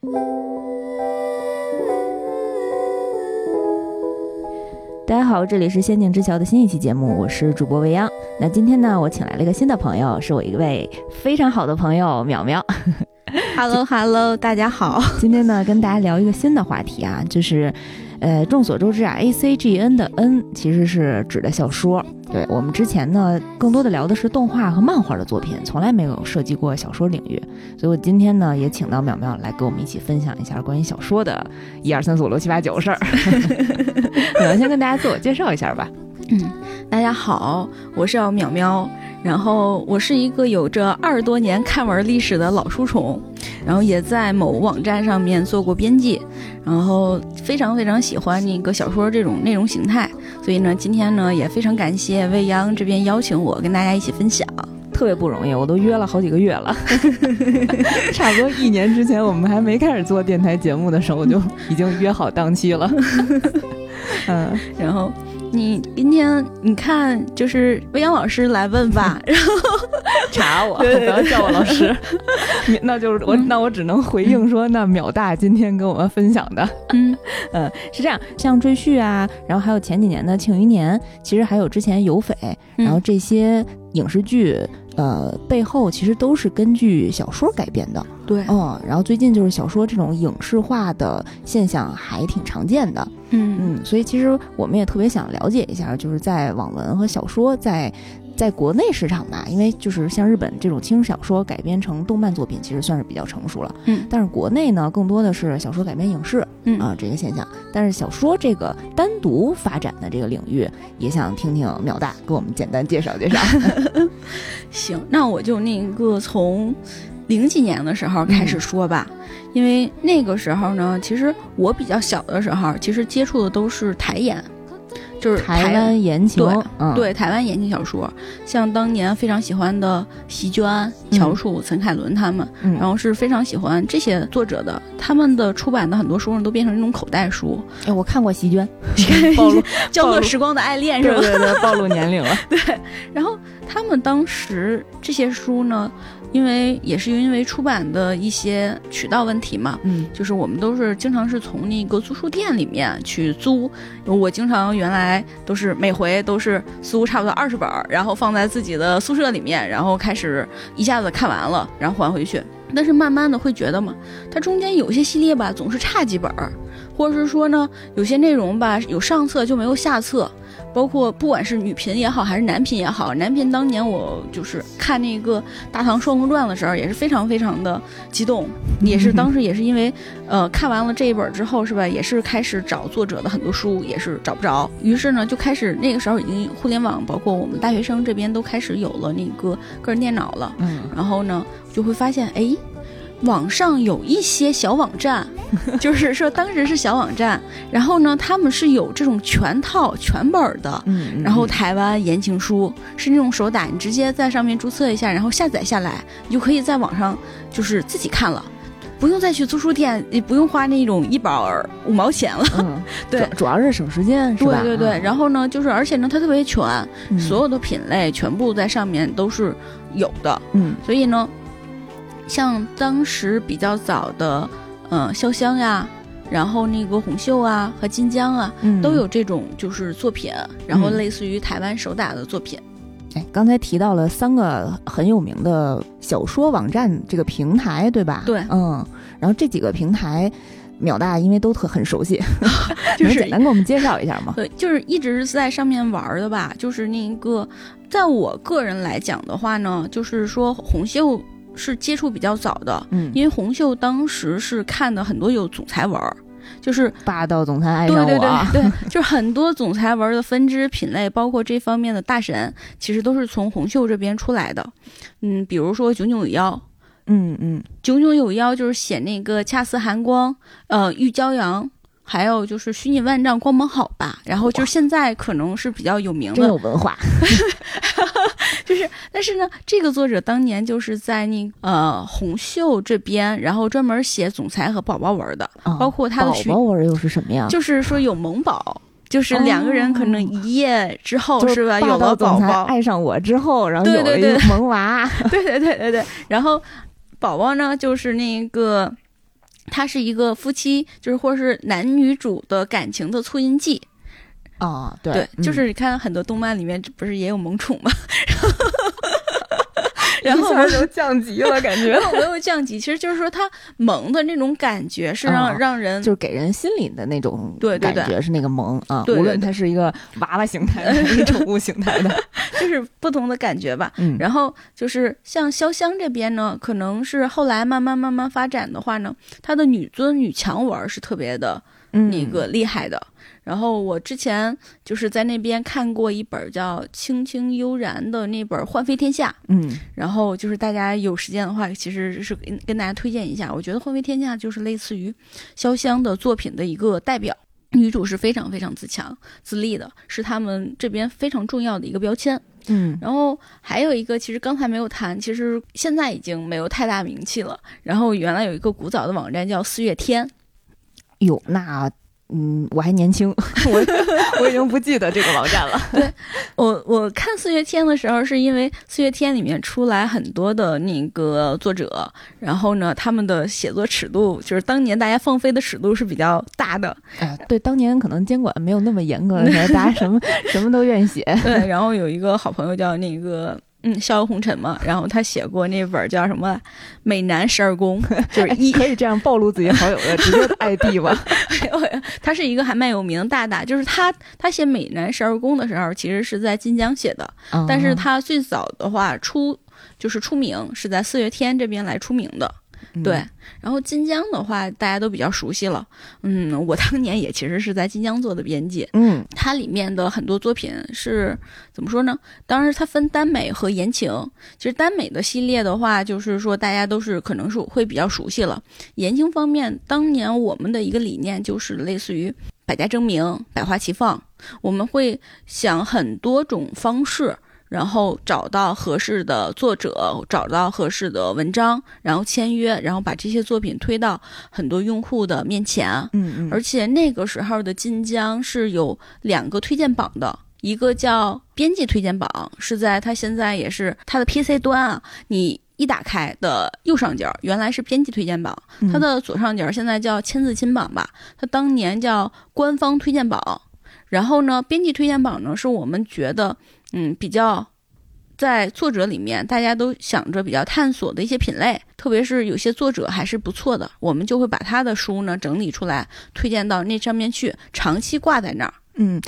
大家好，这里是《仙境之桥》的新一期节目，我是主播未央。那今天呢，我请来了一个新的朋友，是我一位非常好的朋友淼淼。Hello Hello，大家好。今天呢，跟大家聊一个新的话题啊，就是，呃，众所周知啊，A C G N 的 N 其实是指的小说。对我们之前呢，更多的聊的是动画和漫画的作品，从来没有涉及过小说领域。所以我今天呢，也请到淼淼来跟我们一起分享一下关于小说的一二三四五六七八九事儿。淼淼先跟大家自我介绍一下吧。嗯，大家好，我是淼淼，然后我是一个有着二十多年看文历史的老书虫，然后也在某网站上面做过编辑，然后非常非常喜欢那个小说这种内容形态，所以呢，今天呢也非常感谢未央这边邀请我跟大家一起分享。特别不容易，我都约了好几个月了，差不多一年之前我们还没开始做电台节目的时候，我就已经约好档期了。嗯，然后你今天你看，就是未央老师来问吧，然后查我，不要叫我老师，那就是我，那我只能回应说，那秒大今天跟我们分享的，嗯。嗯，是这样，像赘婿啊，然后还有前几年的庆余年，其实还有之前有匪，然后这些影视剧。呃，背后其实都是根据小说改编的，对，嗯，然后最近就是小说这种影视化的现象还挺常见的，嗯。嗯，所以其实我们也特别想了解一下，就是在网文和小说在在国内市场吧，因为就是像日本这种轻小说改编成动漫作品，其实算是比较成熟了，嗯，但是国内呢，更多的是小说改编影视，嗯。啊这个现象，但是小说这个单独发展的这个领域，也想听听淼大给我们简单介绍介绍。行，那我就那个从零几年的时候开始说吧，嗯、因为那个时候呢，其实我比较小的时候，其实接触的都是台演，就是台湾言情，对、嗯、对，台湾言情小说，像当年非常喜欢的席娟、乔楚、陈凯伦他们，嗯、然后是非常喜欢这些作者的，他们的出版的很多书呢，都变成那种口袋书。哎，我看过席娟，暴露 交错时光的爱恋是吧？对对对，暴露年龄了。对，然后他们当时这些书呢。因为也是因为出版的一些渠道问题嘛，嗯，就是我们都是经常是从那个租书店里面去租。我经常原来都是每回都是租差不多二十本，然后放在自己的宿舍里面，然后开始一下子看完了，然后还回去。但是慢慢的会觉得嘛，它中间有些系列吧，总是差几本，或者是说呢，有些内容吧有上册就没有下册。包括不管是女频也好，还是男频也好，男频当年我就是看那个《大唐双龙传》的时候，也是非常非常的激动，也是当时也是因为，呃，看完了这一本之后，是吧，也是开始找作者的很多书，也是找不着，于是呢，就开始那个时候已经互联网，包括我们大学生这边都开始有了那个个人电脑了，嗯，然后呢，就会发现，哎。网上有一些小网站，就是说当时是小网站，然后呢，他们是有这种全套全本的，嗯，然后台湾言情书是那种手打，你直接在上面注册一下，然后下载下来，你就可以在网上就是自己看了，不用再去租书店，也不用花那种一本五毛钱了。嗯，对，主要是省时间，是吧？对对对，然后呢，就是而且呢，它特别全，嗯、所有的品类全部在上面都是有的，嗯，所以呢。像当时比较早的，嗯，潇湘呀，然后那个红袖啊和金江啊，嗯、都有这种就是作品，然后类似于台湾手打的作品。哎、嗯，刚才提到了三个很有名的小说网站这个平台，对吧？对，嗯，然后这几个平台。淼大因为都特很熟悉，就是简单给我们介绍一下吗？对，就是一直是在上面玩的吧。就是那个，在我个人来讲的话呢，就是说红袖。是接触比较早的，嗯，因为红袖当时是看的很多有总裁文，就是霸道总裁爱上我，对对对对，就是很多总裁文的分支品类，包括这方面的大神，其实都是从红袖这边出来的。嗯，比如说炯炯有妖，嗯嗯，炯炯有妖就是写那个恰似寒光，呃，玉骄阳。还有就是虚拟万丈光芒好吧，然后就是现在可能是比较有名的，真有文化。就是，但是呢，这个作者当年就是在那呃红袖这边，然后专门写总裁和宝宝文的，哦、包括他的宝宝文又是什么呀？就是说有萌宝。就是两个人可能一夜之后、哦、是吧，有了宝宝，爱上我之后，然后有了一个萌娃，对对对对对。然后宝宝呢，就是那个它是一个夫妻，就是或者是男女主的感情的促进剂。啊，对对，就是你看很多动漫里面不是也有萌宠吗？然后然后就降级了，感觉没有降级，其实就是说它萌的那种感觉是让、啊让人就是给人心里的那种对感觉是那个萌啊，对对无论它是一个娃娃形态的还是宠物形态的，就是不同的感觉吧。嗯，然后就是像潇湘这边呢，可能是后来慢慢慢慢发展的话呢，它的女尊女强文儿是特别的嗯那个厉害的。然后我之前就是在那边看过一本叫《青青悠然》的那本《幻飞天下》，嗯然后就是大家有时间的话，其实是跟跟大家推荐一下。我觉得《幻飞天下》就是类似于潇湘的作品的一个代表，女主是非常非常自强自立的，是他们这边非常重要的一个标签。嗯然后还有一个，其实刚才没有谈，其实现在已经没有太大名气了。然后原来有一个古早的网站叫四月天，哟，那嗯，我还年轻，我我已经不记得这个网站了。对我我看四月天的时候，是因为四月天里面出来很多的那个作者，然后呢，他们的写作尺度就是当年大家放飞的尺度是比较大的，哎，对，当年可能监管没有那么严格的时候，大家什么什么都愿意写。对。然后有一个好朋友叫那个嗯逍遥红尘嘛，然后他写过那本叫什么《美男十二宫》，就是一可以这样暴露自己好友的 直接的 ID 吗？他是一个还蛮有名的大大，就是他他写《美男十二宫》的时候，其实是在晋江写的，但是啊他最早的话出就是出名是在四月天这边来出名的，嗯对。然后晋江的话，大家都比较熟悉了，嗯，我当年也其实是在晋江做的编辑，嗯它里面的很多作品是怎么说呢？当然，它分耽美和言情。其实耽美的系列的话，就是说大家都是可能是会比较熟悉了。言情方面，当年我们的一个理念就是类似于百家争鸣、百花齐放，我们会想很多种方式。然后找到合适的作者，找到合适的文章，然后签约，然后把这些作品推到很多用户的面前。嗯嗯，而且那个时候的晋江是有两个推荐榜的，一个叫编辑推荐榜，是在它现在也是它的 PC 端啊，你一打开的右上角原来是编辑推荐榜，嗯它的左上角现在叫千字亲榜吧，它当年叫官方推荐榜。然后呢，编辑推荐榜呢是我们觉得嗯比较。在作者里面，大家都想着比较探索的一些品类，特别是有些作者还是不错的，我们就会把他的书呢整理出来，推荐到那上面去，长期挂在那儿。嗯，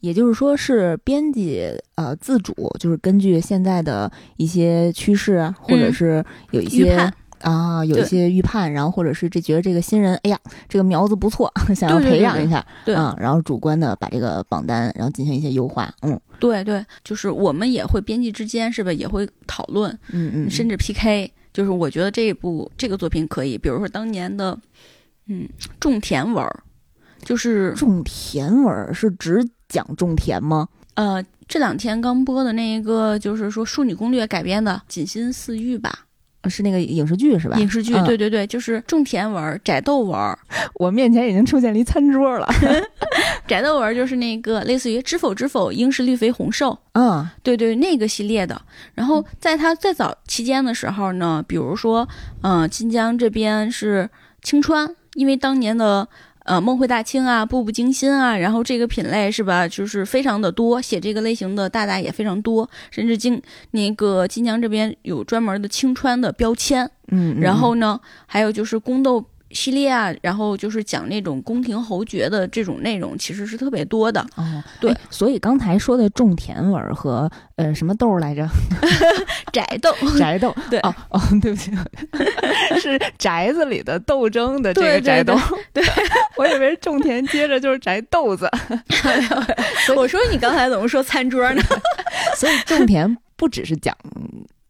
也就是说是编辑呃自主，就是根据现在的一些趋势啊，或者嗯是有一些啊，有一些预判，然后或者是这觉得这个新人，哎呀，这个苗子不错，想要培养一下，对啊，然后主观的把这个榜单，然后进行一些优化，嗯对对，就是我们也会编辑之间是吧，也会讨论，嗯嗯，甚至 PK。就是我觉得这一部这个作品可以，比如说当年的，嗯，种田文儿，就是种田文儿是只讲种田吗？呃这两天刚播的那一个，就是说《淑女攻略》改编的《锦心似玉》吧，呃是那个影视剧是吧？影视剧，嗯对对对，就是种田文儿、摘豆文儿，我面前已经出现了一餐桌了，摘豆文儿就是那个类似于《知否知否，应是绿肥红瘦》。啊，对对，那个系列的。然后在它最早期间的时候呢，比如说，嗯、晋江这边是青川，因为当年的呃梦回大清啊、步步惊心啊，然后这个品类是吧，就是非常的多，写这个类型的大大也非常多，甚至金那个晋江这边有专门的青川的标签。嗯，嗯然后呢，还有就是宫斗。系列啊，然后就是讲那种宫廷侯爵的这种内容，其实是特别多的。哦，对哎所以刚才说的种田文儿和呃什么豆儿来着？宅斗，宅斗，对哦哦，对不起，是宅子里的斗争的这个宅斗，对我以为种田接着就是宅豆子，我说你刚才怎么说餐桌呢？所以种田不只是讲。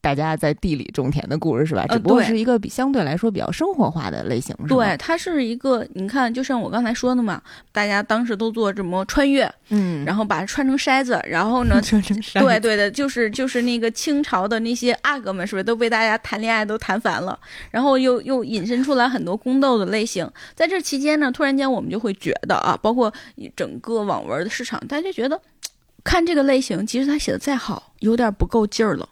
大家在地里种田的故事是吧？呃只不过对是一个比相对来说比较生活化的类型，对，，它是一个，你看，就像我刚才说的嘛，大家当时都做什么穿越，嗯，然后把它穿成筛子，然后呢，穿成山对对的，就是就是那个清朝的那些阿哥们，是不是都被大家谈恋爱都谈烦了？然后又又引申出来很多宫斗的类型。在这期间呢，突然间我们就会觉得啊，包括整个网文的市场，大家就觉得看这个类型，即使他写的再好，有点不够劲儿了。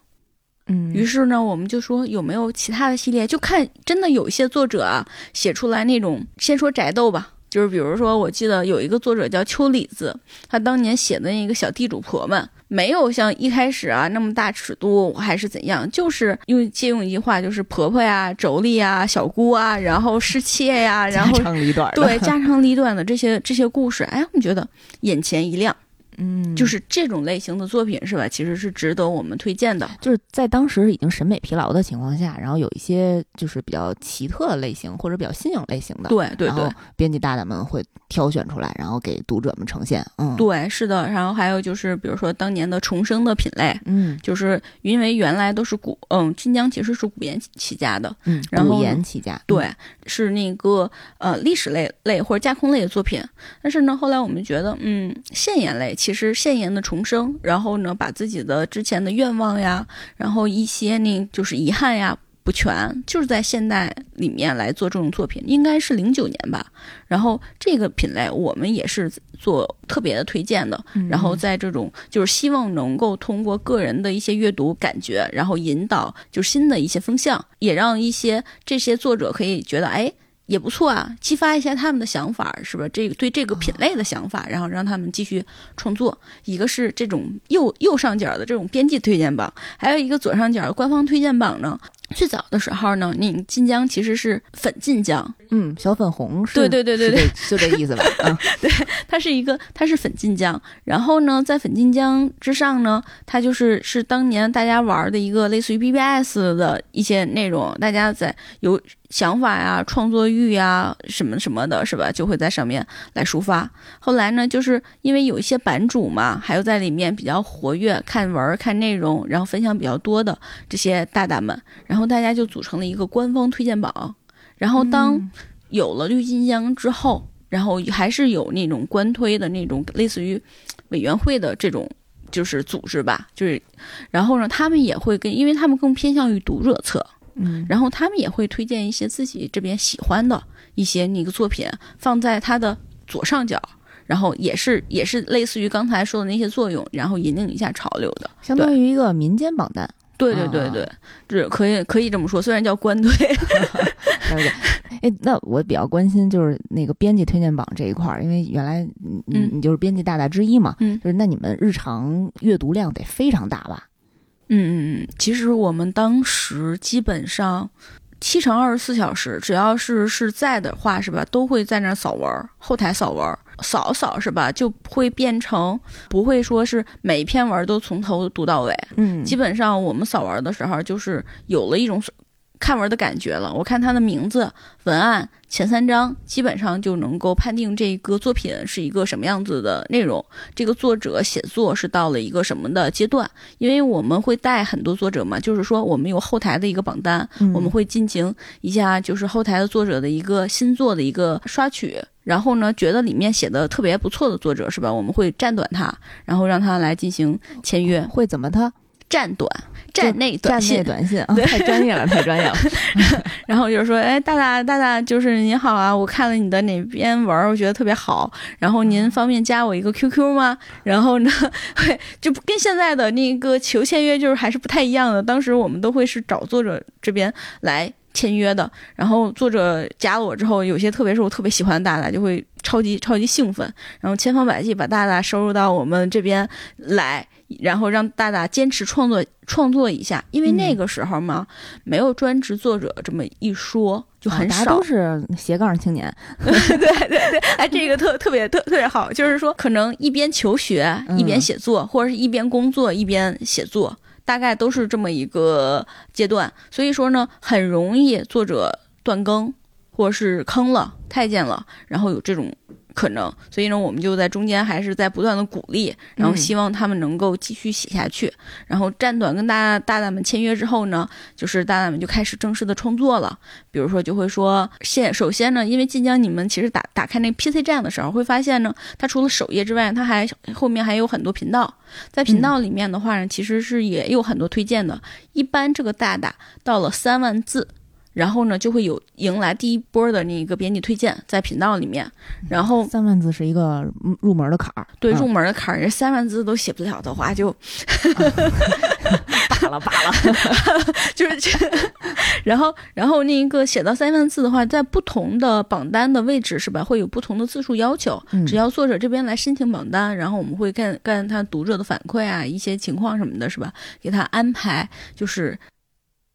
嗯，于是呢，我们就说有没有其他的系列？就看真的有一些作者啊，写出来那种，先说宅斗吧，就是比如说，我记得有一个作者叫秋李子，他当年写的那个小地主婆们，没有像一开始啊那么大尺度，还是怎样，就是用借用一句话，就是婆婆呀、妯娌呀、小姑啊，然后侍妾呀，然后家长里短，对 家长里短的这些这些故事，哎，我们觉得眼前一亮。嗯，就是这种类型的作品是吧？其实是值得我们推荐的。就是在当时已经审美疲劳的情况下，然后有一些就是比较奇特的类型或者比较新颖类型的，对对对，编辑大大们会挑选出来，然后给读者们呈现。嗯，对，是的。然后还有就是，比如说当年的重生的品类，嗯，就是因为原来都是古，嗯，晋江其实是古言起家的，嗯，古言起家，对，是那个呃历史类类或者架空类的作品。但是呢，后来我们觉得，嗯，现言类。其实现言的重生，然后呢，把自己的之前的愿望呀，然后一些呢就是遗憾呀不全，就是在现代里面来做这种作品，应该是零九年吧。然后这个品类我们也是做特别的推荐的。然后在这种就是希望能够通过个人的一些阅读感觉，然后引导就新的一些风向，也让一些这些作者可以觉得哎。也不错啊，激发一下他们的想法，是吧？这个对这个品类的想法，然后让他们继续创作。一个是这种右右上角的这种编辑推荐榜，还有一个左上角的官方推荐榜呢。最早的时候呢，你晋江其实是粉晋江，嗯，小粉红是，对对对对对，就这意思吧。嗯，对，它是一个，它是粉晋江。然后呢，在粉晋江之上呢，它就是是当年大家玩的一个类似于 BBS 的一些内容，大家在有想法呀、创作欲呀什么什么的，是吧？就会在上面来抒发。后来呢，就是因为有一些版主嘛，还有在里面比较活跃、看文、看内容，然后分享比较多的这些大大们，然后。大家就组成了一个官方推荐榜，然后当有了绿金江之后，然后还是有那种官推的那种类似于委员会的这种就是组织吧，就是，然后呢，他们也会跟，因为他们更偏向于读者侧，嗯，然后他们也会推荐一些自己这边喜欢的一些那个作品放在他的左上角，然后也是也是类似于刚才说的那些作用，然后引领一下潮流的，相当于一个民间榜单。对对对对，这可以可以这么说，虽然叫官推。哎，那我比较关心就是那个编辑推荐榜这一块儿，因为原来你你就是编辑大大之一嘛，嗯，就是那你们日常阅读量得非常大吧？嗯嗯嗯，其实我们当时基本上。七乘二十四小时，只要是是在的话，是吧，都会在那扫文，后台扫文，扫扫是吧，就会变成不会说是每一篇文都从头读到尾。嗯，基本上我们扫文的时候，就是有了一种。看文的感觉了，我看他的名字、文案前三章，基本上就能够判定这个作品是一个什么样子的内容。这个作者写作是到了一个什么的阶段？因为我们会带很多作者嘛，就是说我们有后台的一个榜单，我们会进行一下就是后台的作者的一个新作的一个刷取，然后呢，觉得里面写的特别不错的作者是吧？我们会站短他，然后让他来进行签约。会怎么他？站短。站内短信，短信啊，太专业了，太专业了。然后就是说，哎，大大大大，就是您好啊，我看了你的哪篇文，我觉得特别好。然后您方便加我一个 QQ 吗？然后呢，就跟现在的那个求签约就是还是不太一样的。当时我们都会是找作者这边来签约的。然后作者加了我之后，有些特别是我特别喜欢的大大，就会超级超级兴奋，然后千方百计把大大收入到我们这边来。然后让大大坚持创作创作一下，因为那个时候嘛，没有专职作者这么一说，就很少，都是斜杠青年。对 对对，哎，这个特特别特特别好，就是说可能一边求学一边写作，或者是一边工作一边写作，大概都是这么一个阶段。所以说呢，很容易作者断更，或者是坑了、太监了，然后有这种。可能，所以呢，我们就在中间还是在不断的鼓励，然后希望他们能够继续写下去。然后站短跟大大大们签约之后呢，就是大大们就开始正式的创作了。比如说，就会说，现首先呢，因为晋江你们其实打打开那 PC 站的时候，会发现呢，它除了首页之外，它还后面还有很多频道。在频道里面的话呢，其实是也有很多推荐的。一般这个大大到了三万字。然后呢，就会有迎来第一波的那个编辑推荐在频道里面。然后三万字是一个入门的坎儿，对入门的坎儿，人三万字都写不了的话就罢 了罢了，就是 这，然后然后那一个写到三万字的话，在不同的榜单的位置是吧，会有不同的字数要求。嗯只要作者这边来申请榜单，然后我们会看看他读者的反馈啊，一些情况什么的，是吧？给他安排就是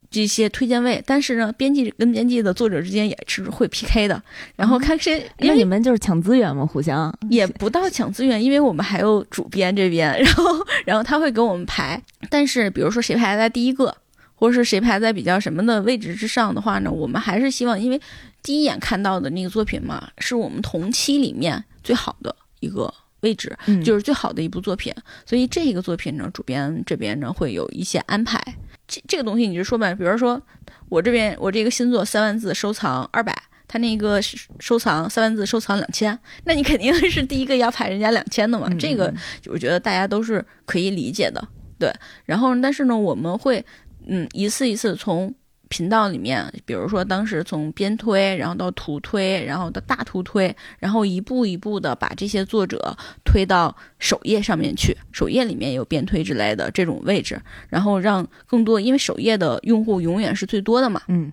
这些推荐位。但是呢，编辑跟编辑的作者之间也是会 PK 的，然后看谁，因那为你们就是抢资源嘛？互相也不到抢资源，因为我们还有主编这边，然后然后他会给我们排。但是比如说谁排在第一个，或者是谁排在比较什么的位置之上的话呢，我们还是希望，因为第一眼看到的那个作品嘛，是我们同期里面最好的一个位置，嗯就是最好的一部作品。所以这个作品呢，主编这边呢会有一些安排。这这个东西你就说吧，比如说我这边我这个新作三万字收藏二百。他那个收藏三万字收藏两千，那你肯定是第一个要排人家两千的嘛。嗯这个我觉得大家都是可以理解的，对。然后，但是呢，我们会嗯一次一次从频道里面，比如说当时从边推，然后到图推，然后到大图推，然后一步一步的把这些作者推到首页上面去，首页里面有边推之类的这种位置，然后让更多，因为首页的用户永远是最多的嘛，嗯。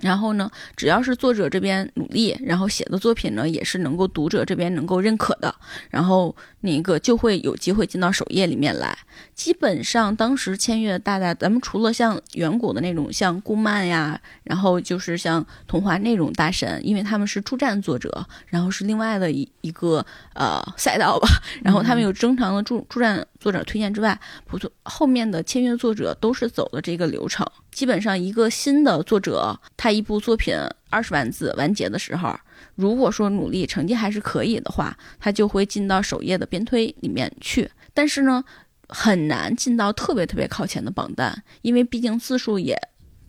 然后呢，只要是作者这边努力，然后写的作品呢，也是能够读者这边能够认可的，然后那个就会有机会进到首页里面来。基本上当时签约的大大，咱们除了像远古的那种，像顾漫呀，然后就是像童话那种大神，因为他们是助战作者，然后是另外的一一个呃赛道吧，然后他们有正常的助助战作者推荐之外，不错，后面的签约作者都是走的这个流程。基本上一个新的作者，他一部作品二十万字完结的时候，如果说努力成绩还是可以的话，他就会进到首页的编推里面去。但是呢，很难进到特别特别靠前的榜单，因为毕竟字数也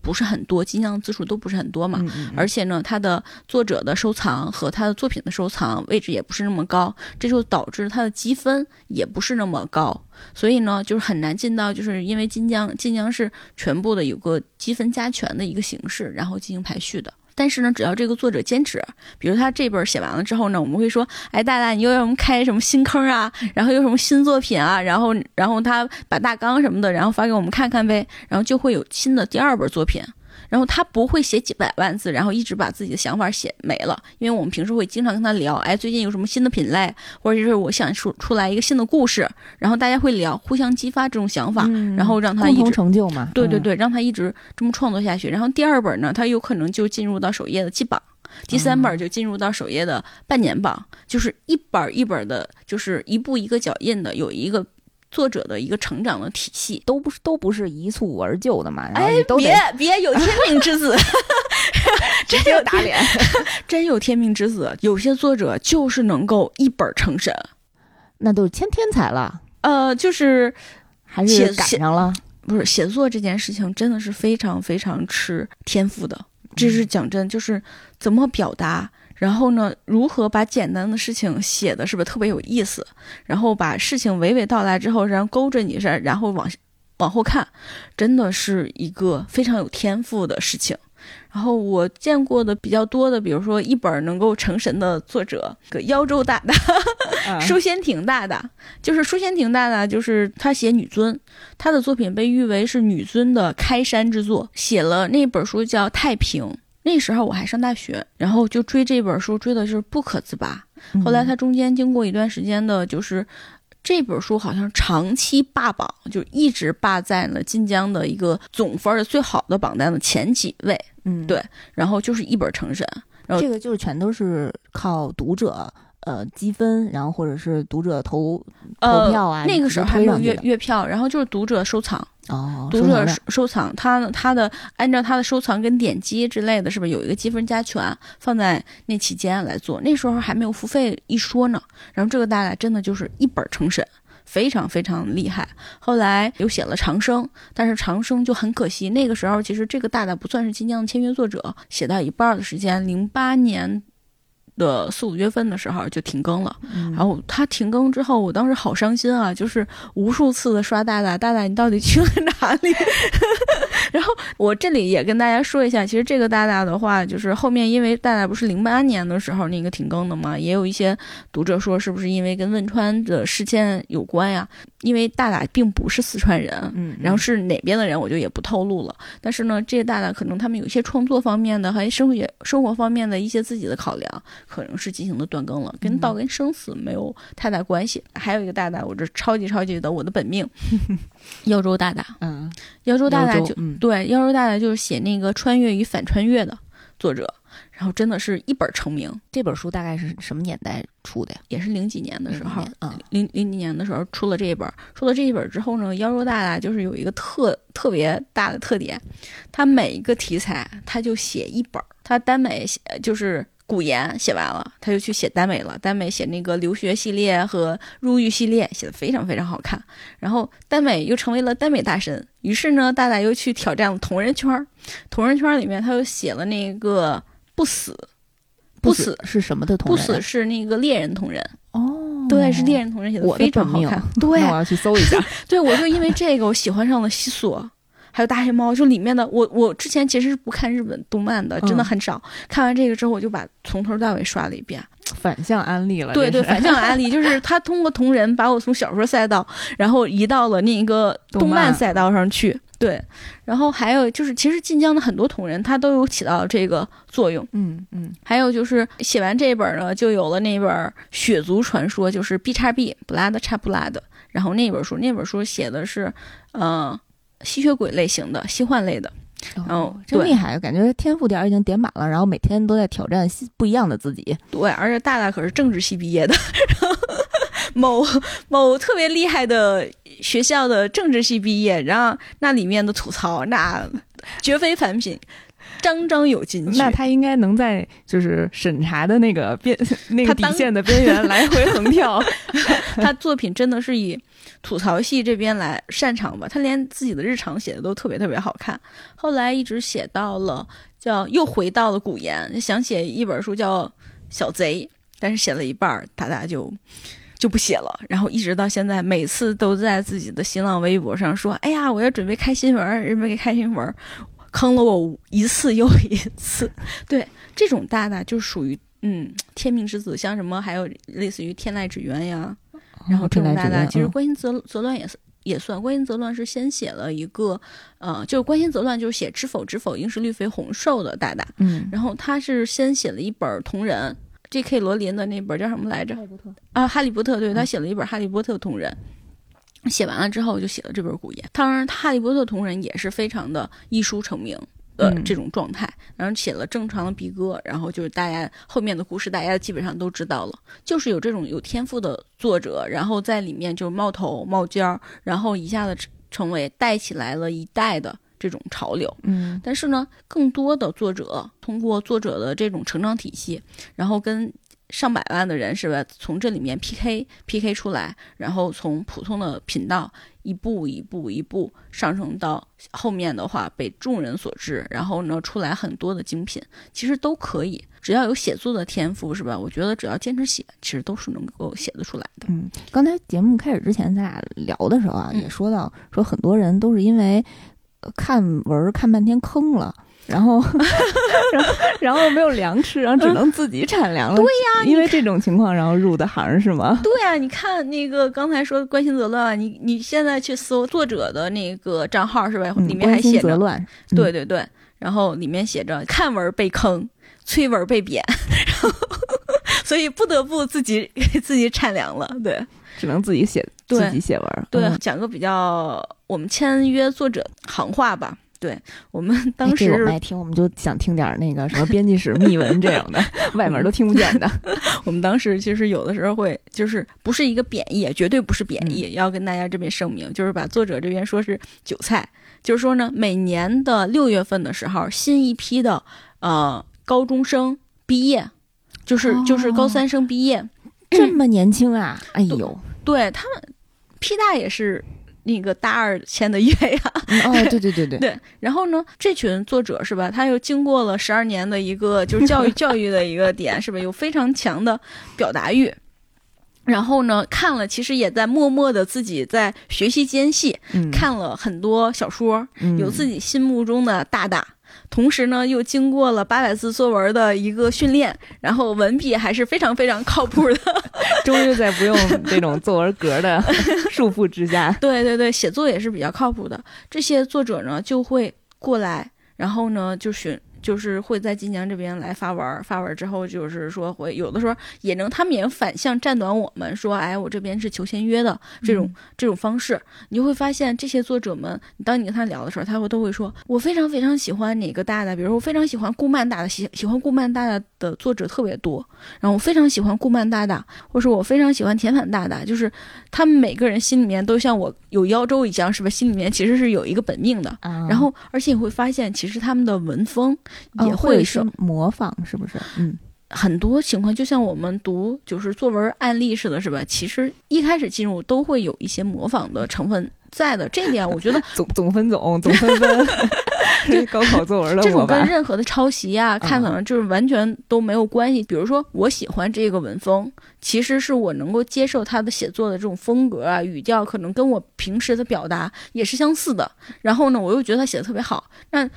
不是很多，金量字数都不是很多嘛。而且呢，他的作者的收藏和他的作品的收藏位置也不是那么高，这就导致他的积分也不是那么高，所以呢，就是很难进到，就是因为晋江晋江是全部的有个积分加权的一个形式，然后进行排序的。但是呢，只要这个作者坚持，比如他这本写完了之后呢，我们会说，哎，大大，你又要我们开什么新坑啊？然后又什么新作品啊？然后，然后他把大纲什么的，然后发给我们看看呗，然后就会有新的第二本作品。然后他不会写几百万字，然后一直把自己的想法写没了，因为我们平时会经常跟他聊，哎，最近有什么新的品类，或者是我想出出来一个新的故事，然后大家会聊，互相激发这种想法，嗯然后让他共同一直成就嘛，嗯，对对对，让他一直这么创作下去。然后第二本呢，他有可能就进入到首页的季榜，第三本就进入到首页的半年榜，就是一本一本的，就是一步一个脚印的，有一个作者的一个成长的体系。都不是都不是一蹴而就的嘛，然后哎你，都别得别有天命之子，真有打脸。真有天命之子。有些作者就是能够一本成神，那都是天天才了，呃，就是还写是赶上了？不是写作这件事情真的是非常非常吃天赋的，这是讲真，就是怎么表达，然后呢，如何把简单的事情写的是不是特别有意思，然后把事情娓娓道来之后，然后勾着你是，然后往往后看，真的是一个非常有天赋的事情。然后我见过的比较多的，比如说一本能够成神的作者，个妖州大大，嗯舒仙亭大大，就是书仙亭大大，就是他写女尊，他的作品被誉为是女尊的开山之作，写了那本书叫《太平》。那时候我还上大学，然后就追这本书，追的是不可自拔。嗯后来他中间经过一段时间的，就是这本书好像长期霸榜，就一直霸在了晋江的一个总分的最好的榜单的前几位，嗯，对然后就是一本成神。然后这个就是全都是靠读者呃积分，然后或者是读者投呃投票啊，那个时候还没有月月票，然后就是读者收藏，哦，读者收藏他他的按照他的收藏跟点击之类的，是不是有一个积分加权放在那期间来做？那时候还没有付费一说呢。然后这个大大真的就是一本成神。非常非常厉害，后来又写了长生，但是长生就很可惜。那个时候其实这个大大不算是晋江的签约作者，写到一半的时间，零八年的四五月份的时候就停更了。嗯然后他停更之后，我当时好伤心啊，就是无数次的刷大大，大大你到底去了哪里？然后我这里也跟大家说一下，其实这个大大的话，就是后面因为大大不是零八年的时候那个停更的嘛，也有一些读者说是不是因为跟汶川的事件有关呀？因为大大并不是四川人，嗯，然后是哪边的人，我就也不透露了。但是呢，这些大大可能他们有一些创作方面的，还有生活生活方面的一些自己的考量，可能是进行了断更了，跟道跟生死没有太大关系。还有一个大大，我这超级超级的我的本命，耀州大大，嗯，耀州大大就、嗯对，妖兽大大就是写那个穿越与反穿越的作者，然后真的是一本成名，这本书大概是什么年代出的呀？也是零几年的时候，嗯，零零几年的时候出了这一本儿，出了这一本儿之后呢，妖兽大大就是有一个特特别大的特点，他每一个题材他就写一本儿，他耽美写就是古言写完了，他就去写耽美了，耽美写那个留学系列和入狱系列写的非常非常好看，然后耽美又成为了耽美大神，于是呢，大大又去挑战了同人圈儿，同人圈儿里面他又写了那个不死。不死是什么的同不？死是那个猎人同人，哦，对，是猎人同人写的我非常好看。对 那我要去搜一下。对，我就因为这个，我喜欢上了西索，还有大黑猫。就里面的我，我之前其实是不看日本动漫的，真的嗯很少。看完这个之后，我就把从头到尾刷了一遍。反向安利了，对对，反向安利就是他通过同人把我从小说赛道，然后移到了那个动动漫漫赛道上去。对，然后还有就是，其实晋江的很多同人，他都有起到这个作用。嗯嗯还有就是写完这本呢，就有了那本《血族传说》，就是 B 叉 B 布拉德叉布拉德。然后那本书，那本书写的是，呃，吸血鬼类型的、吸幻类的。哦对真厉害，感觉天赋点儿已经点满了，然后每天都在挑战不一样的自己。对，而且大大可是政治系毕业的，然后某某特别厉害的学校的政治系毕业，然后那里面的吐槽那绝非凡品，张张有金句。那他应该能在就是审查的那个边 那个底线的边缘来回横跳。他作品真的是以吐槽系这边来擅长吧，他连自己的日常写的都特别特别好看。后来一直写到了叫又回到了古言，想写一本书叫《小贼》，但是写了一半，大大就就不写了。然后一直到现在，每次都在自己的新浪微博上说：“哎呀，我要准备开新文儿，准备开新文儿。”坑了我一次又一次。对，这种大大就属于嗯天命之子，像什么还有类似于天籁之源呀。然后这种大大，其实嗯关心则则乱也是也算。关心则乱是先写了一个，呃，就是关心则乱就是写知否知否应是绿肥红瘦的大大，嗯，然后他是先写了一本同人，J.K. 罗琳的那本叫什么来着？啊，哈利波特，对他写了一本哈利波特同人。写完了之后，就写了这本《古言》。当然，哈利波特同人也是非常的一书成名的嗯这种状态。然后写了正常的鼻歌，然后就是大家后面的故事，大家基本上都知道了。就是有这种有天赋的作者，然后在里面就冒头冒尖儿，然后一下子成成为带起来了一代的这种潮流。嗯但是呢，更多的作者通过作者的这种成长体系，然后跟上百万的人是吧，从这里面 PK PK 出来，然后从普通的频道一步一步一步上升到后面的话被众人所知，然后呢出来很多的精品，其实都可以，只要有写作的天赋是吧？我觉得只要坚持写，其实都是能够写得出来的。嗯，刚才节目开始之前，咱俩聊的时候啊，嗯也说到说很多人都是因为呃看文儿看半天坑了。然后，然后，然后没有粮吃，然后只能自己产粮了。对呀，因为这种情况，然后入的行是吗？对啊，你看那个刚才说关心则乱，你你现在去搜作者的那个账号是吧？嗯里面还写着，则乱。嗯对对对，然后里面写着看文被坑，催文被贬，然后所以不得不自己给 自己产粮了。对只能自己写，自己写文儿。对，嗯讲个比较我们签约作者行话吧。对我们哎当时爱听，我们就想听点儿那个什么编辑室秘闻这样的，外面都听不见的。我们当时其实有的时候会，就是不是一个贬义，绝对不是贬义，要跟大家这边声明，就是把作者这边说是韭菜，就是说呢，每年的六月份的时候，新一批的呃高中生毕业，就是、就是高哦三生毕业，这么年轻啊！哎呦，对他们，P 大也是那个大二签的约呀，嗯哦，对对对对，对，然后呢，这群作者是吧？他又经过了十二年的一个就是教育 教育的一个点是吧？有非常强的表达欲。然后呢，看了其实也在默默的自己在学习间隙，嗯看了很多小说，嗯有自己心目中的大大。同时呢，又经过了八百字作文的一个训练，然后文笔还是非常非常靠谱的。终于在不用这种作文格的束缚之下，对对对，写作也是比较靠谱的。这些作者呢就会过来，然后呢就选。就是会在晋江这边来发文，发文之后就是说会有的时候也能，他们也反向站短我们说，哎，我这边是求签约的这种这种方式，你就会发现这些作者们，当你跟他聊的时候，他会都会说，我非常非常喜欢哪个大大，比如说我非常喜欢顾漫大的，喜喜欢顾漫大大的作者特别多，然后我非常喜欢顾漫大大，或者说我非常喜欢田反大大，就是他们每个人心里面都像我有腰周一样，是吧？心里面其实是有一个本命的，然后而且你会发现，其实他们的文风。也会是模仿，是不是？嗯，很多情况就像我们读就是作文案例似的，是吧？其实一开始进入都会有一些模仿的成分在的。这一点 我觉得总总分总总分分，这高考作文的这种跟任何的抄袭啊，看可能就是完全都没有关系。比如说，我喜欢这个文风，其实是我能够接受他的写作的这种风格啊，语调可能跟我平时的表达也是相似的。然后呢，我又觉得他写的特别好，那。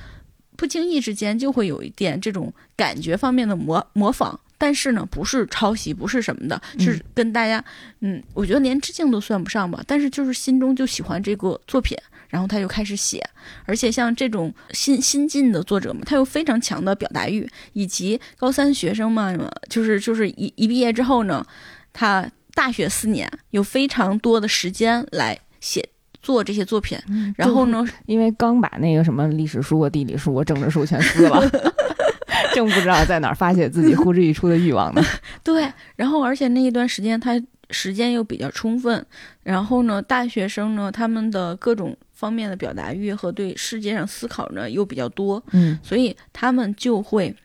不经意之间就会有一点这种感觉方面的模模仿，但是呢，不是抄袭，不是什么的，是跟大家，嗯，我觉得连致敬都算不上吧。但是就是心中就喜欢这个作品，然后他就开始写。而且像这种新新晋的作者嘛，他有非常强的表达欲，以及高三学生嘛，就是就是一一毕业之后呢，他大学四年有非常多的时间来写。做这些作品，然后呢？因为刚把那个什么历史书啊、地理书啊、政治书全撕了，正不知道在哪儿发泄自己呼之欲出的欲望呢。对，然后而且那一段时间他时间又比较充分，然后呢，大学生呢他们的各种方面的表达欲和对世界上思考呢又比较多，嗯，所以他们就会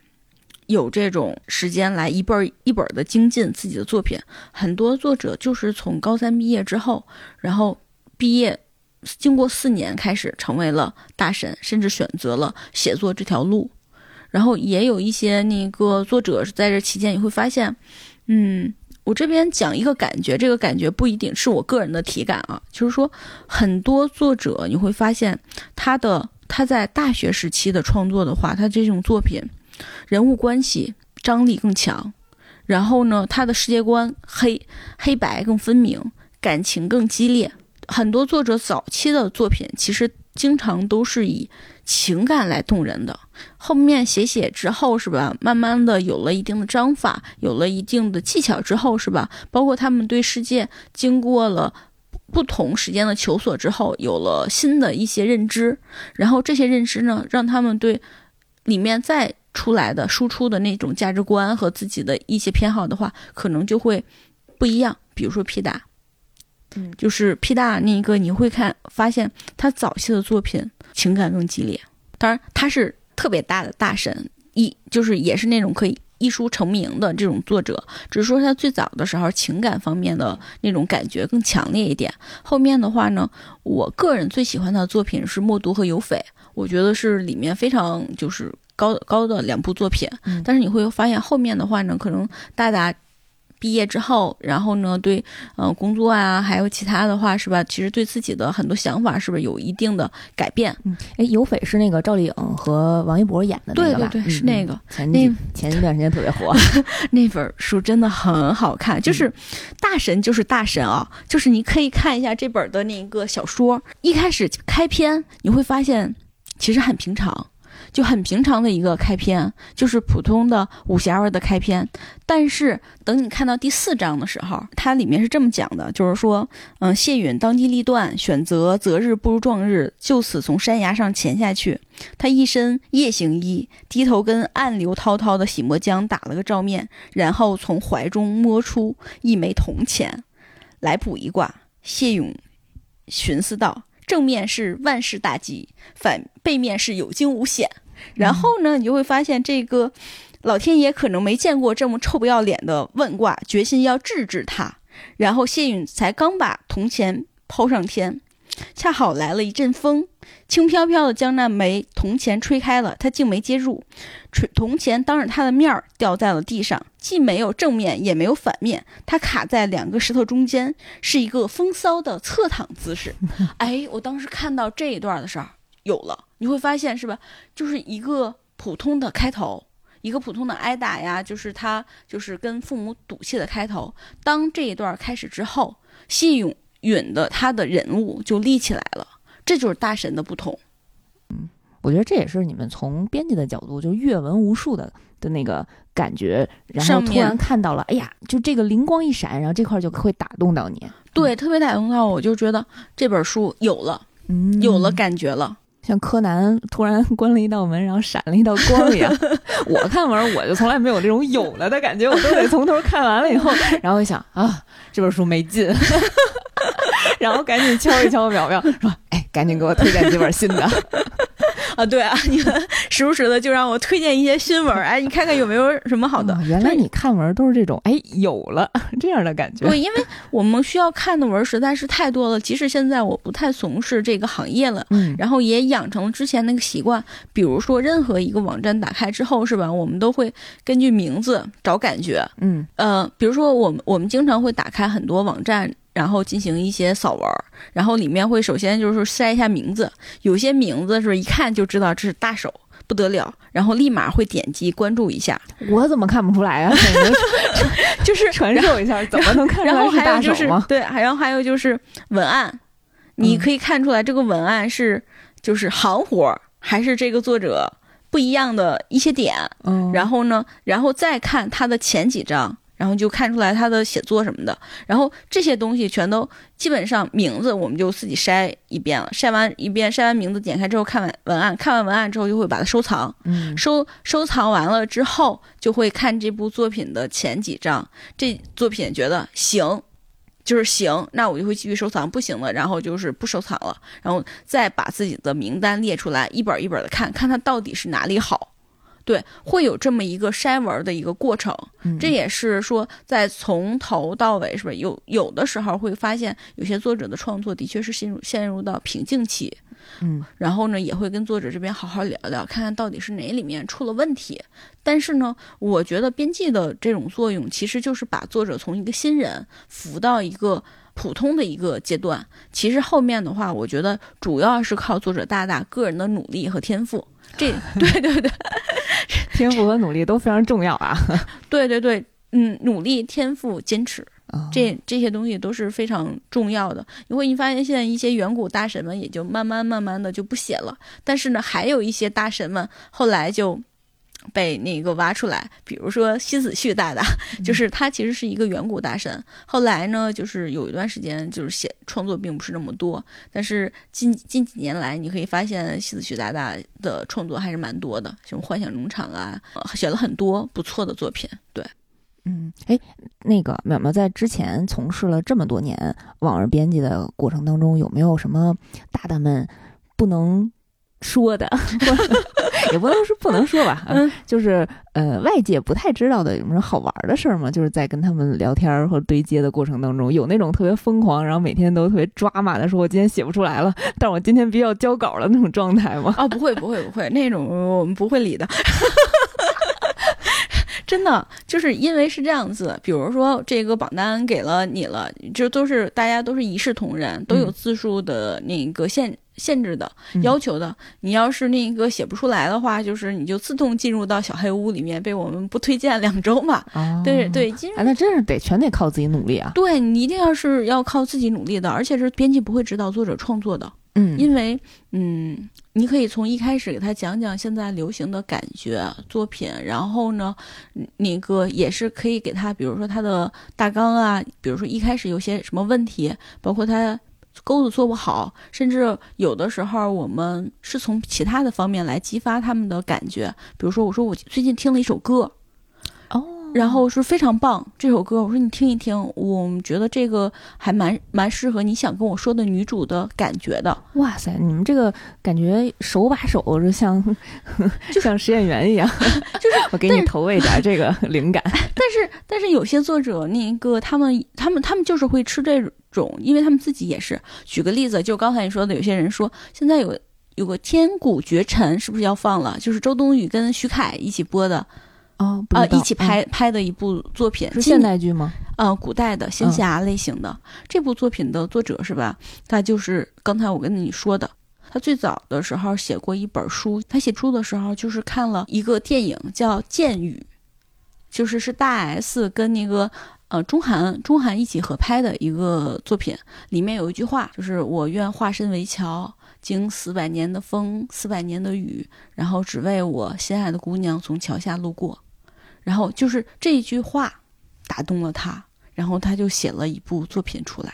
有这种时间来一本一本的精进自己的作品。很多作者就是从高三毕业之后，然后毕业。经过四年，开始成为了大神，甚至选择了写作这条路。然后也有一些那个作者是在这期间，你会发现，嗯，我这边讲一个感觉，这个感觉不一定是我个人的体感啊，就是说很多作者你会发现，他的他在大学时期的创作的话，他这种作品人物关系张力更强，然后呢，他的世界观黑黑白更分明，感情更激烈。很多作者早期的作品其实经常都是以情感来动人的，后面写写之后是吧？慢慢的有了一定的章法，有了一定的技巧之后是吧？包括他们对世界经过了不同时间的求索之后，有了新的一些认知，然后这些认知呢，让他们对里面再出来的输出的那种价值观和自己的一些偏好的话，可能就会不一样。比如说皮达。嗯，就是 P 大那一个，你会看发现他早期的作品情感更激烈。当然，他是特别大的大神，一就是也是那种可以一书成名的这种作者。只是说他最早的时候情感方面的那种感觉更强烈一点。后面的话呢，我个人最喜欢他的作品是《默读》和《有匪》，我觉得是里面非常就是高高的两部作品。但是你会发现后面的话呢，可能大大。毕业之后，然后呢，对，嗯，工作啊，还有其他的话，是吧？其实对自己的很多想法，是不是有一定的改变？嗯，哎，有匪是那个赵丽颖和王一博演的那个吧？对对对，是那个。前那前一段时间特别火，那本书真的很好看，就是大神就是大神啊，就是你可以看一下这本的那个小说，一开始开篇你会发现其实很平常。就很平常的一个开篇，就是普通的武侠味的开篇。但是等你看到第四章的时候，它里面是这么讲的，就是说，嗯，谢允当机立断，选择择日不如撞日，就此从山崖上潜下去。他一身夜行衣，低头跟暗流滔滔的洗墨江打了个照面，然后从怀中摸出一枚铜钱，来卜一卦。谢勇寻思道。正面是万事大吉，反背面是有惊无险。然后呢，你就会发现这个老天爷可能没见过这么臭不要脸的问卦，决心要治治他。然后谢允才刚把铜钱抛上天。恰好来了一阵风，轻飘飘的将那枚铜钱吹开了，他竟没接住，吹铜钱当着他的面儿掉在了地上，既没有正面，也没有反面，他卡在两个石头中间，是一个风骚的侧躺姿势。哎，我当时看到这一段的时候，有了，你会发现是吧？就是一个普通的开头，一个普通的挨打呀，就是他就是跟父母赌气的开头。当这一段开始之后，谢勇。允的他的人物就立起来了，这就是大神的不同。嗯我觉得这也是你们从编辑的角度，就阅文无数的的那个感觉，然后突然看到了，哎呀，就这个灵光一闪，然后这块儿就会打动到你。对，特别打动到我，我就觉得这本书有了，嗯有了感觉了。像柯南突然 关了一道门，然后闪了一道光一样。我看完我就从来没有这种有了的感觉，我都得从头看完了以后，然后一想啊，这本书没劲，然后赶紧敲一敲淼淼，说：“哎，赶紧给我推荐几本新的。啊，对啊，你们时不时的就让我推荐一些新闻儿，哎，你看看有没有什么好的。哦原来你看文都是这种，哎，有了 这样的感觉。对，因为我们需要看的文儿实在是太多了，即使现在我不太从事这个行业了。嗯，然后也养成了之前那个习惯，比如说任何一个网站打开之后，是吧？我们都会根据名字找感觉。嗯呃，比如说我们我们经常会打开很多网站，然后进行一些扫文儿，然后里面会首先就是筛一下名字，有些名字是一看就知道这是大手。不得了，然后立马会点击关注一下，我怎么看不出来啊？就是 传授一下，怎么能看出来是还有就是大手吗？对，还然后还有就是文案，你嗯可以看出来这个文案是就是行活儿，还是这个作者不一样的一些点。嗯，然后呢，然后再看他的前几章，然后就看出来他的写作什么的。然后这些东西全都基本上名字我们就自己筛一遍了，筛完一遍，筛完名字点开之后看完文案，看完文案之后就会把它收藏。嗯收收藏完了之后，就会看这部作品的前几章，这作品觉得行，就是行，那我就会继续收藏；不行了，然后就是不收藏了，然后再把自己的名单列出来，一本一本的看，看它到底是哪里好。对，会有这么一个筛文的一个过程，嗯这也是说，在从头到尾，是不是？有有的时候会发现，有些作者的创作的确是陷入陷入到瓶颈期，嗯然后呢，也会跟作者这边好好聊聊，看看到底是哪里面出了问题。但是呢，我觉得编辑的这种作用，其实就是把作者从一个新人扶到一个普通的一个阶段。其实后面的话，我觉得主要是靠作者大大个人的努力和天赋。这，对对对 天赋和努力都非常重要啊。对对对，嗯，努力、天赋、坚持，啊这这些东西都是非常重要的。因为你发现现在一些远古大神们也就慢慢慢慢的就不写了，但是呢，还有一些大神们后来就被那个挖出来，比如说西子旭大大，就是他其实是一个远古大神，后来呢，就是有一段时间就是写创作并不是那么多，但是近近几年来，你可以发现西子旭大大的创作还是蛮多的，像《幻想农场》啊，呃写了很多不错的作品，对。嗯，哎，那个淼淼在之前从事了这么多年网上编辑的过程当中，有没有什么大大们不能说的，也不能说不能说吧，啊嗯就是呃外界不太知道的有什么好玩的事儿吗？就是在跟他们聊天儿和对接的过程当中，有那种特别疯狂，然后每天都特别抓马的说，我今天写不出来了，但我今天必须要交稿了那种状态吗？哦，不会不会不会，那种我们不会理的。真的，就是因为是这样子，比如说这个榜单给了你了，就都是大家都是一视同仁，都有嗯字数的那个限限制的、嗯要求的。你要是那个写不出来的话，就是你就自动进入到小黑屋里面，被我们不推荐两周嘛。哦对对，那真是得全得靠自己努力啊。对你一定要是要靠自己努力的，而且是编辑不会指导作者创作的。嗯，因为，嗯，你可以从一开始给他讲讲现在流行的感觉作品，然后呢，嗯那个也是可以给他，比如说他的大纲啊，比如说一开始有些什么问题，包括他钩子做不好，甚至有的时候我们是从其他的方面来激发他们的感觉，比如说我说我最近听了一首歌，哦，然后是非常棒这首歌，我说你听一听，我们觉得这个还蛮蛮适合你想跟我说的女主的感觉的。哇塞，你们这个感觉手把手，就像就 像实验员一样，就是我给你投喂点这个 灵感。但是但是有些作者那个他们他们他们就是会吃这种，因为他们自己也是。举个例子，就刚才你说的，有些人说现在有有个《千古绝尘》是不是要放了？就是周冬雨跟徐凯一起播的哦，不啊、一起拍、拍的一部作品，是现代剧吗？呃古代的仙侠类型的、这部作品的作者是吧？他就是刚才我跟你说的。他最早的时候写过一本书，他写书的时候就是看了一个电影叫《剑雨》，就是是大 S 跟那个呃中韩中韩一起合拍的一个作品，里面有一句话，就是我愿化身为桥，经四百年的风，四百年的雨，然后只为我心爱的姑娘从桥下路过。然后就是这一句话打动了他，然后他就写了一部作品出来。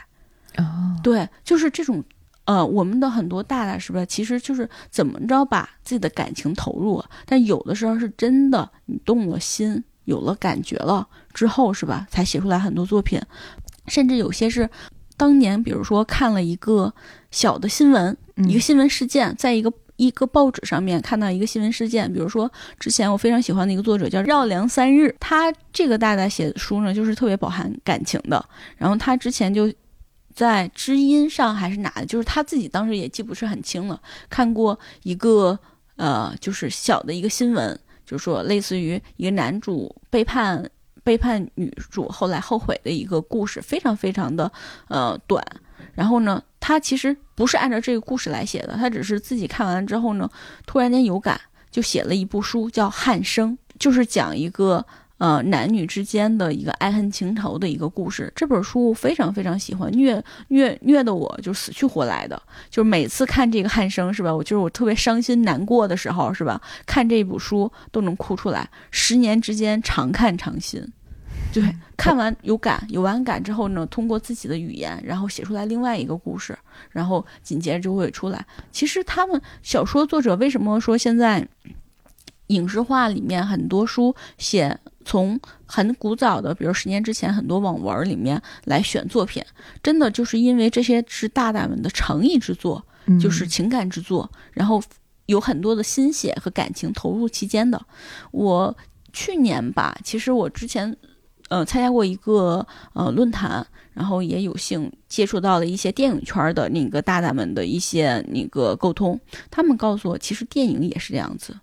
哦，对，就是这种，呃，我们的很多大大是不是，其实就是怎么着把自己的感情投入，但有的时候是真的你动了心，有了感觉了之后，是吧，才写出来很多作品，甚至有些是当年，比如说看了一个小的新闻，一个新闻事件，在一个。一个报纸上面看到一个新闻事件，比如说之前我非常喜欢的一个作者叫绕梁三日，他这个大大写的书呢，就是特别饱含感情的。然后他之前就在知音上还是哪的，就是他自己当时也记不是很清了。看过一个呃，就是小的一个新闻，就是说类似于一个男主背叛背叛女主，后来后悔的一个故事，非常非常的呃短。然后呢，他其实不是按照这个故事来写的，他只是自己看完了之后呢，突然间有感，就写了一部书，叫《汉生》，就是讲一个呃男女之间的一个爱恨情仇的一个故事。这本书非常非常喜欢，虐虐虐的我就死去活来的，就是每次看这个《汉生》是吧？我就是我特别伤心难过的时候是吧？看这部书都能哭出来，十年之间常看常新。对，看完有感，有完感之后呢，通过自己的语言，然后写出来另外一个故事，然后紧接着就会出来。其实他们小说作者为什么说现在影视化里面很多书写从很古早的，比如十年之前很多网文里面来选作品，真的就是因为这些是大大们的诚意之作，就是情感之作，然后有很多的心血和感情投入其间的。我去年吧，其实我之前。呃，参加过一个呃论坛，然后也有幸接触到了一些电影圈的那个大大们的一些那个沟通。他们告诉我，其实电影也是这样子，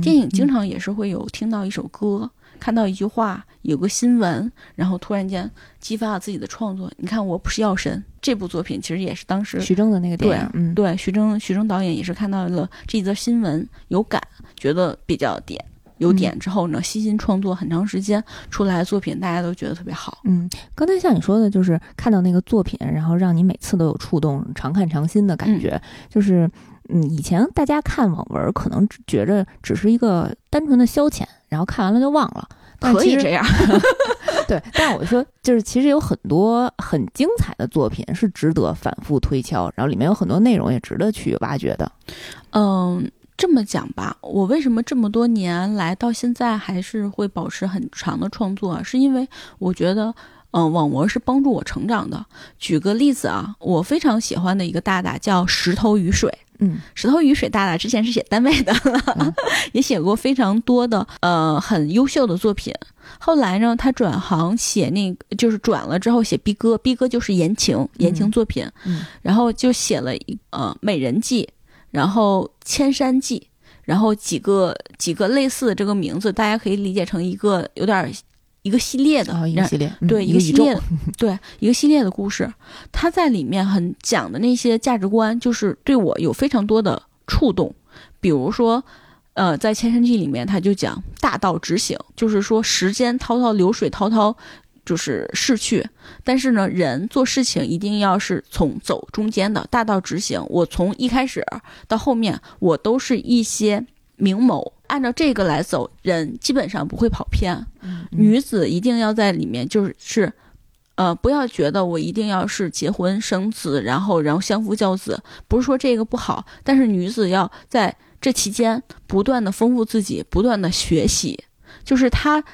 电影经常也是会有听到一首歌，看到一句话，有个新闻，然后突然间激发了自己的创作。你看，《我不是药神》这部作品，其实也是当时徐峥的那个电影，嗯，对，徐峥徐峥导演也是看到了这则新闻，有感，觉得比较点。有点之后呢，悉心创作很长时间出来的作品，大家都觉得特别好。嗯，刚才像你说的，就是看到那个作品，然后让你每次都有触动，常看常新的感觉。就是，嗯，以前大家看网文可能觉着只是一个单纯的消遣，然后看完了就忘了。可以这样。对，但是我说，就是其实有很多很精彩的作品是值得反复推敲，然后里面有很多内容也值得去挖掘的。嗯。这么讲吧，我为什么这么多年来到现在还是会保持很长的创作？是因为我觉得，嗯，网文是帮助我成长的。举个例子啊，我非常喜欢的一个大大叫石头雨水，嗯，石头雨水大大之前是写单位的，也写过非常多的呃很优秀的作品。后来呢，他转行写那个，就是转了之后写逼哥，逼哥就是言情言情作品，嗯，然后就写了一呃美人计。然后《千山记》，然后几个几个类似的这个名字，大家可以理解成一个有点一个系列的一个系列，对一个系列，对一个系列的故事。他在里面很讲的那些价值观，就是对我有非常多的触动。比如说，呃，在《千山记》里面，他就讲大道直行，就是说时间滔滔流水滔滔。就是逝去，但是呢，人做事情一定要是从走中间的大道直行。我从一开始到后面，我都是一些明谋，按照这个来走，人基本上不会跑偏。女子一定要在里面，就是是，呃，不要觉得我一定要是结婚生子，然后然后相夫教子，不是说这个不好，但是女子要在这期间不断的丰富自己，不断的学习，就是她。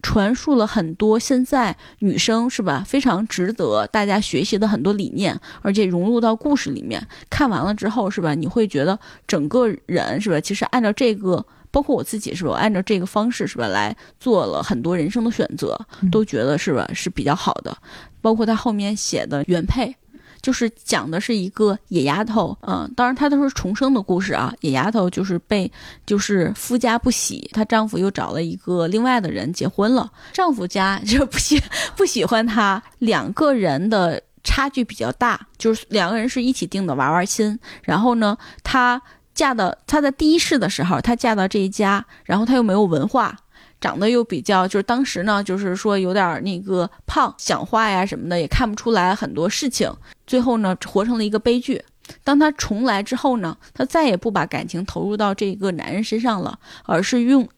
传述了很多现在女生是吧非常值得大家学习的很多理念，而且融入到故事里面。看完了之后是吧，你会觉得整个人是吧，其实按照这个，包括我自己是吧，按照这个方式是吧来做了很多人生的选择，都觉得是吧是比较好的。包括他后面写的原配。就是讲的是一个野丫头，嗯，当然她都是重生的故事啊。野丫头就是被就是夫家不喜，她丈夫又找了一个另外的人结婚了，丈夫家就不喜 不喜欢她，两个人的差距比较大，就是两个人是一起定的娃娃亲。然后呢，她嫁的她在第一世的时候，她嫁到这一家，然后她又没有文化。长得又比较，就是当时呢，就是说有点那个胖，讲话呀什么的也看不出来很多事情，最后呢，活成了一个悲剧。当她重来之后呢，她再也不把感情投入到这个男人身上了，而是用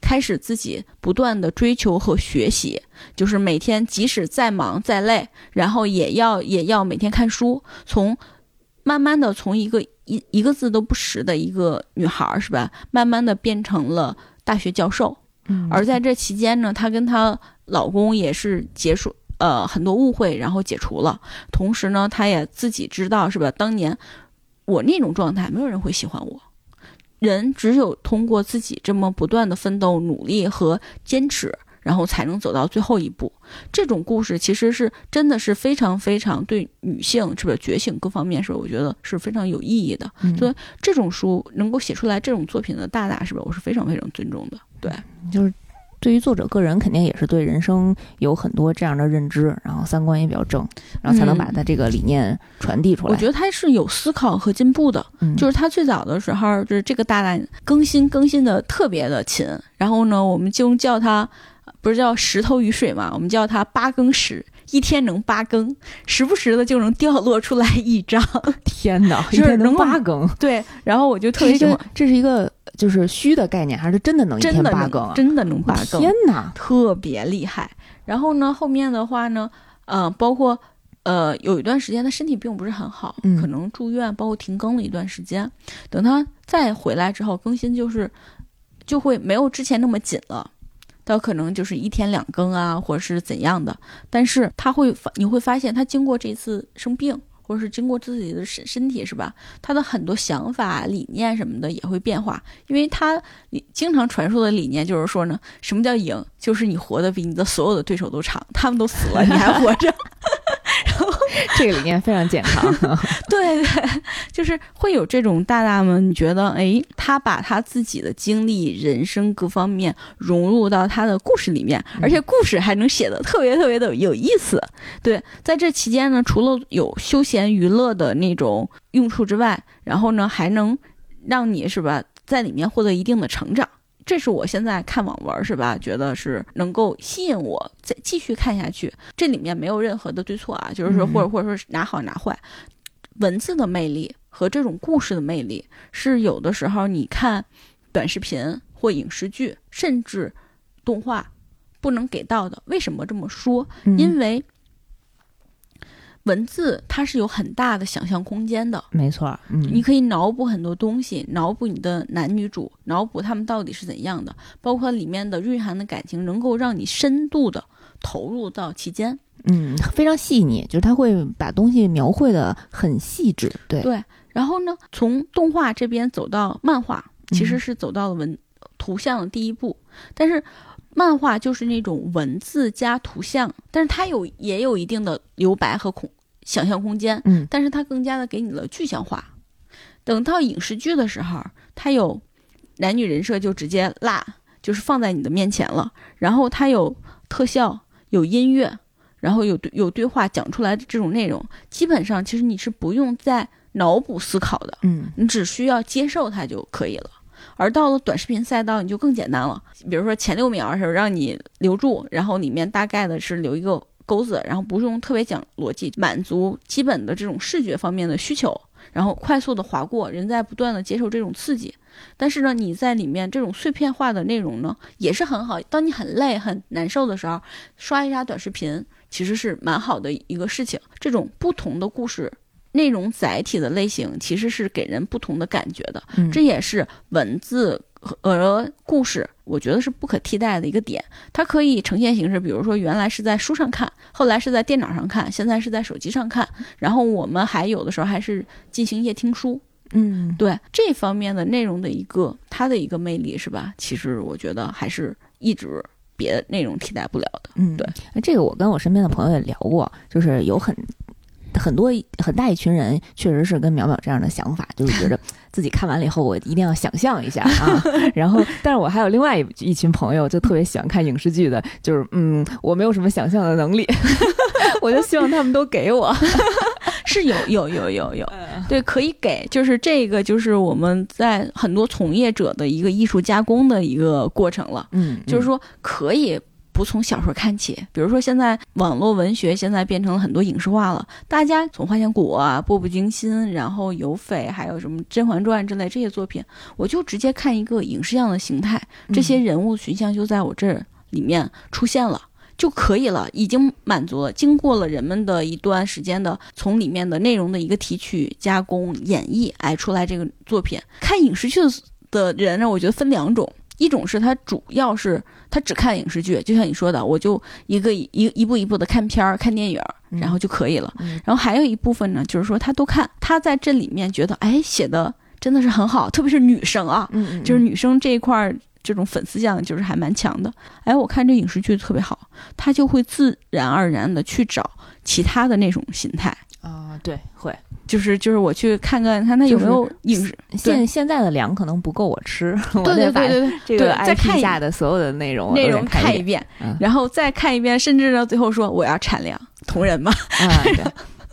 开始自己不断的追求和学习，就是每天即使再忙再累，然后也要也要每天看书，从慢慢的从一个一一个字都不识的一个女孩儿是吧，慢慢的变成了大学教授。而在这期间呢，她跟她老公也是结束呃很多误会，然后解除了。同时呢，她也自己知道是吧？当年我那种状态，没有人会喜欢我。人只有通过自己这么不断的奋斗、努力和坚持，然后才能走到最后一步。这种故事其实是真的是非常非常对女性是不是觉醒各方面是？我觉得是非常有意义的。所以这种书能够写出来这种作品的大大是不是？我是非常非常尊重的。对，就是对于作者个人，肯定也是对人生有很多这样的认知，然后三观也比较正，然后才能把他这个理念传递出来。我觉得他是有思考和进步的，就是他最早的时候，就是这个大大更新更新的特别的勤，然后呢，我们就叫他不是叫石头与水嘛，我们叫它八更石。一天能八更，时不时的就能掉落出来一张。天哪，一天能八更？对，然后我就特别喜欢。这是一个就是虚的概念，还是真的能一天八更？真的能八更？天哪，特别厉害。然后呢，后面的话呢，嗯，包括呃，有一段时间他身体并不是很好，可能住院，包括停更了一段时间。等他再回来之后，更新就是就会没有之前那么紧了。他可能就是一天两更啊，或者是怎样的，但是他会发，你会发现他经过这次生病，或者是经过自己的身身体，是吧？他的很多想法、理念什么的也会变化，因为他经常传授的理念就是说呢，什么叫赢？就是你活得比你的所有的对手都长，他们都死了，你还活着。这个理念非常健康，对对，就是会有这种大大们，你觉得哎，他把他自己的经历、人生各方面融入到他的故事里面，而且故事还能写的特别特别的有意思。对，在这期间呢，除了有休闲娱乐的那种用处之外，然后呢，还能让你是吧，在里面获得一定的成长。这是我现在看网文是吧？觉得是能够吸引我再继续看下去。这里面没有任何的对错啊，就是说或者或者说是哪好哪坏。文字的魅力和这种故事的魅力是有的时候你看短视频或影视剧甚至动画不能给到的。为什么这么说？因为。文字它是有很大的想象空间的，没错，嗯，你可以脑补很多东西，脑补你的男女主，脑补他们到底是怎样的，包括里面的蕴含的感情，能够让你深度的投入到其间，嗯，非常细腻，就是他会把东西描绘的很细致，对对。然后呢，从动画这边走到漫画，其实是走到了文图像的第一步，但是漫画就是那种文字加图像，但是它有也有一定的留白和空。想象空间，嗯，但是它更加的给你了具象化。等到影视剧的时候，它有男女人设就直接拉，就是放在你的面前了。然后它有特效，有音乐，然后有有对话讲出来的这种内容，基本上其实你是不用再脑补思考的，嗯，你只需要接受它就可以了。而到了短视频赛道，你就更简单了。比如说前六秒的时候让你留住，然后里面大概的是留一个。钩子，然后不用特别讲逻辑，满足基本的这种视觉方面的需求，然后快速的划过，人在不断的接受这种刺激。但是呢，你在里面这种碎片化的内容呢，也是很好。当你很累很难受的时候，刷一刷短视频，其实是蛮好的一个事情。这种不同的故事内容载体的类型，其实是给人不同的感觉的。这也是文字。和故事，我觉得是不可替代的一个点。它可以呈现形式，比如说原来是在书上看，后来是在电脑上看，现在是在手机上看。然后我们还有的时候还是进行夜听书。嗯，对这方面的内容的一个它的一个魅力是吧？其实我觉得还是一直别的内容替代不了的。嗯，对。这个我跟我身边的朋友也聊过，就是有很。很多很大一群人确实是跟淼淼这样的想法，就是觉得 自己看完了以后，我一定要想象一下啊。然后，但是我还有另外一一群朋友，就特别喜欢看影视剧的，就是嗯，我没有什么想象的能力，我就希望他们都给我。是是有有有有有，对，可以给，就是这个就是我们在很多从业者的一个艺术加工的一个过程了，嗯，就是说可以。不从小说看起，比如说现在网络文学现在变成了很多影视化了，大家从《花千骨》啊、《步步惊心》，然后《有匪》，还有什么《甄嬛传》之类这些作品，我就直接看一个影视样的形态，这些人物群像就在我这里面出现了就可以了，已经满足了。经过了人们的一段时间的从里面的内容的一个提取、加工、演绎，哎，出来这个作品。看影视剧的人呢，我觉得分两种。一种是他主要是他只看影视剧，就像你说的，我就一个一一步一步的看片儿、看电影，然后就可以了。然后还有一部分呢，就是说他都看，他在这里面觉得，哎，写的真的是很好，特别是女生啊，就是女生这一块儿这种粉丝向就是还蛮强的。哎，我看这影视剧特别好，他就会自然而然的去找其他的那种形态啊，对，会。就是就是我去看看看他有没有影视现现在的粮可能不够我吃，我对对对这个 IP 下的所有的内容内容看一遍，然后再看一遍，甚至到最后说我要产粮同人嘛，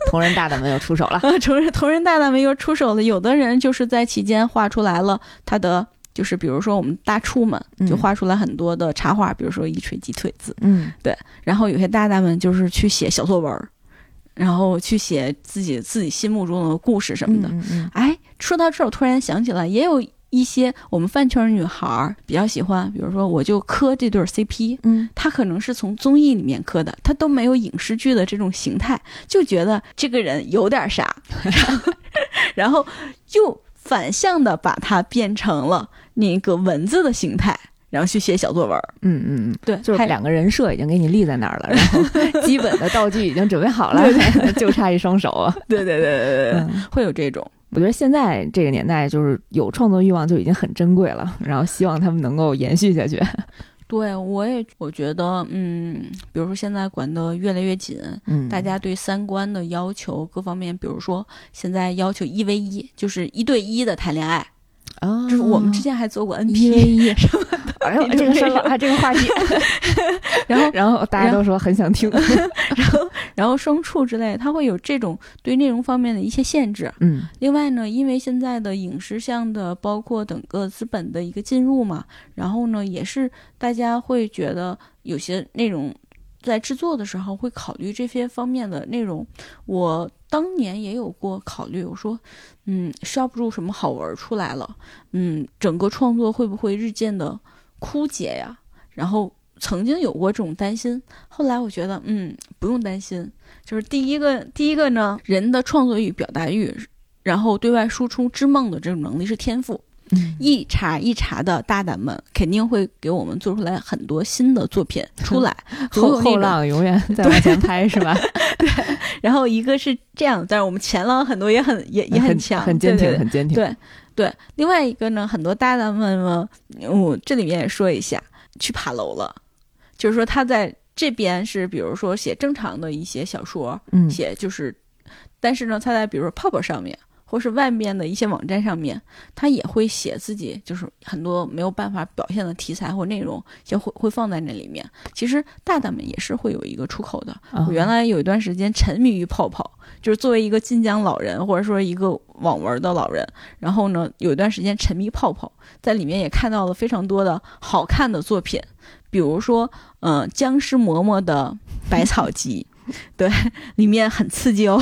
同人大大们又出手了，同人同人大大们又出手了。有的人就是在期间画出来了他的，就是比如说我们大厨们就画出来很多的插画，比如说一锤鸡腿子，嗯，对。然后有些大大们就是去写小作文。然后去写自己自己心目中的故事什么的，哎，说到这儿，我突然想起来，也有一些我们饭圈女孩比较喜欢，比如说我就磕这对 CP，嗯，他可能是从综艺里面磕的，他都没有影视剧的这种形态，就觉得这个人有点啥 然后就反向的把它变成了那个文字的形态。然后去写小作文，嗯嗯嗯，对，就是两个人设已经给你立在那儿了，然后基本的道具已经准备好了，就差一双手啊。对对对对对，会有这种。我觉得现在这个年代，就是有创作欲望就已经很珍贵了，然后希望他们能够延续下去。对，我也我觉得，嗯，比如说现在管得越来越紧，嗯，大家对三观的要求各方面，比如说现在要求一 v 一，就是一对一的谈恋爱。啊，就是我们之前还做过 N P V 一，哎呦，这个深了 啊，这个话题。然后，然后大家都说很想听。然后，然后双处之类，它会有这种对内容方面的一些限制。嗯。另外呢，因为现在的影视向的，包括整个资本的一个进入嘛，然后呢，也是大家会觉得有些内容在制作的时候会考虑这些方面的内容。我。当年也有过考虑，我说，嗯，刷不住什么好文出来了，嗯，整个创作会不会日渐的枯竭呀？然后曾经有过这种担心，后来我觉得，嗯，不用担心，就是第一个，第一个呢，人的创作欲、表达欲，然后对外输出之梦的这种能力是天赋。一茬一茬的大胆们肯定会给我们做出来很多新的作品 出来，后后浪永远 在往前拍，是吧？对。然后一个是这样，但是我们前浪很多也很也也很强，很坚挺，很坚挺。对对。另外一个呢，很多大大们呢，我这里面也说一下，去爬楼了，就是说他在这边是比如说写正常的一些小说，嗯，写就是，但是呢，他在比如说泡泡上面。或是外面的一些网站上面，他也会写自己，就是很多没有办法表现的题材或内容，就会会放在那里面。其实大大们也是会有一个出口的。我原来有一段时间沉迷于泡泡，就是作为一个晋江老人，或者说一个网文的老人，然后呢，有一段时间沉迷泡泡，在里面也看到了非常多的好看的作品，比如说，嗯，僵尸嬷嬷的《百草集》，对，里面很刺激哦。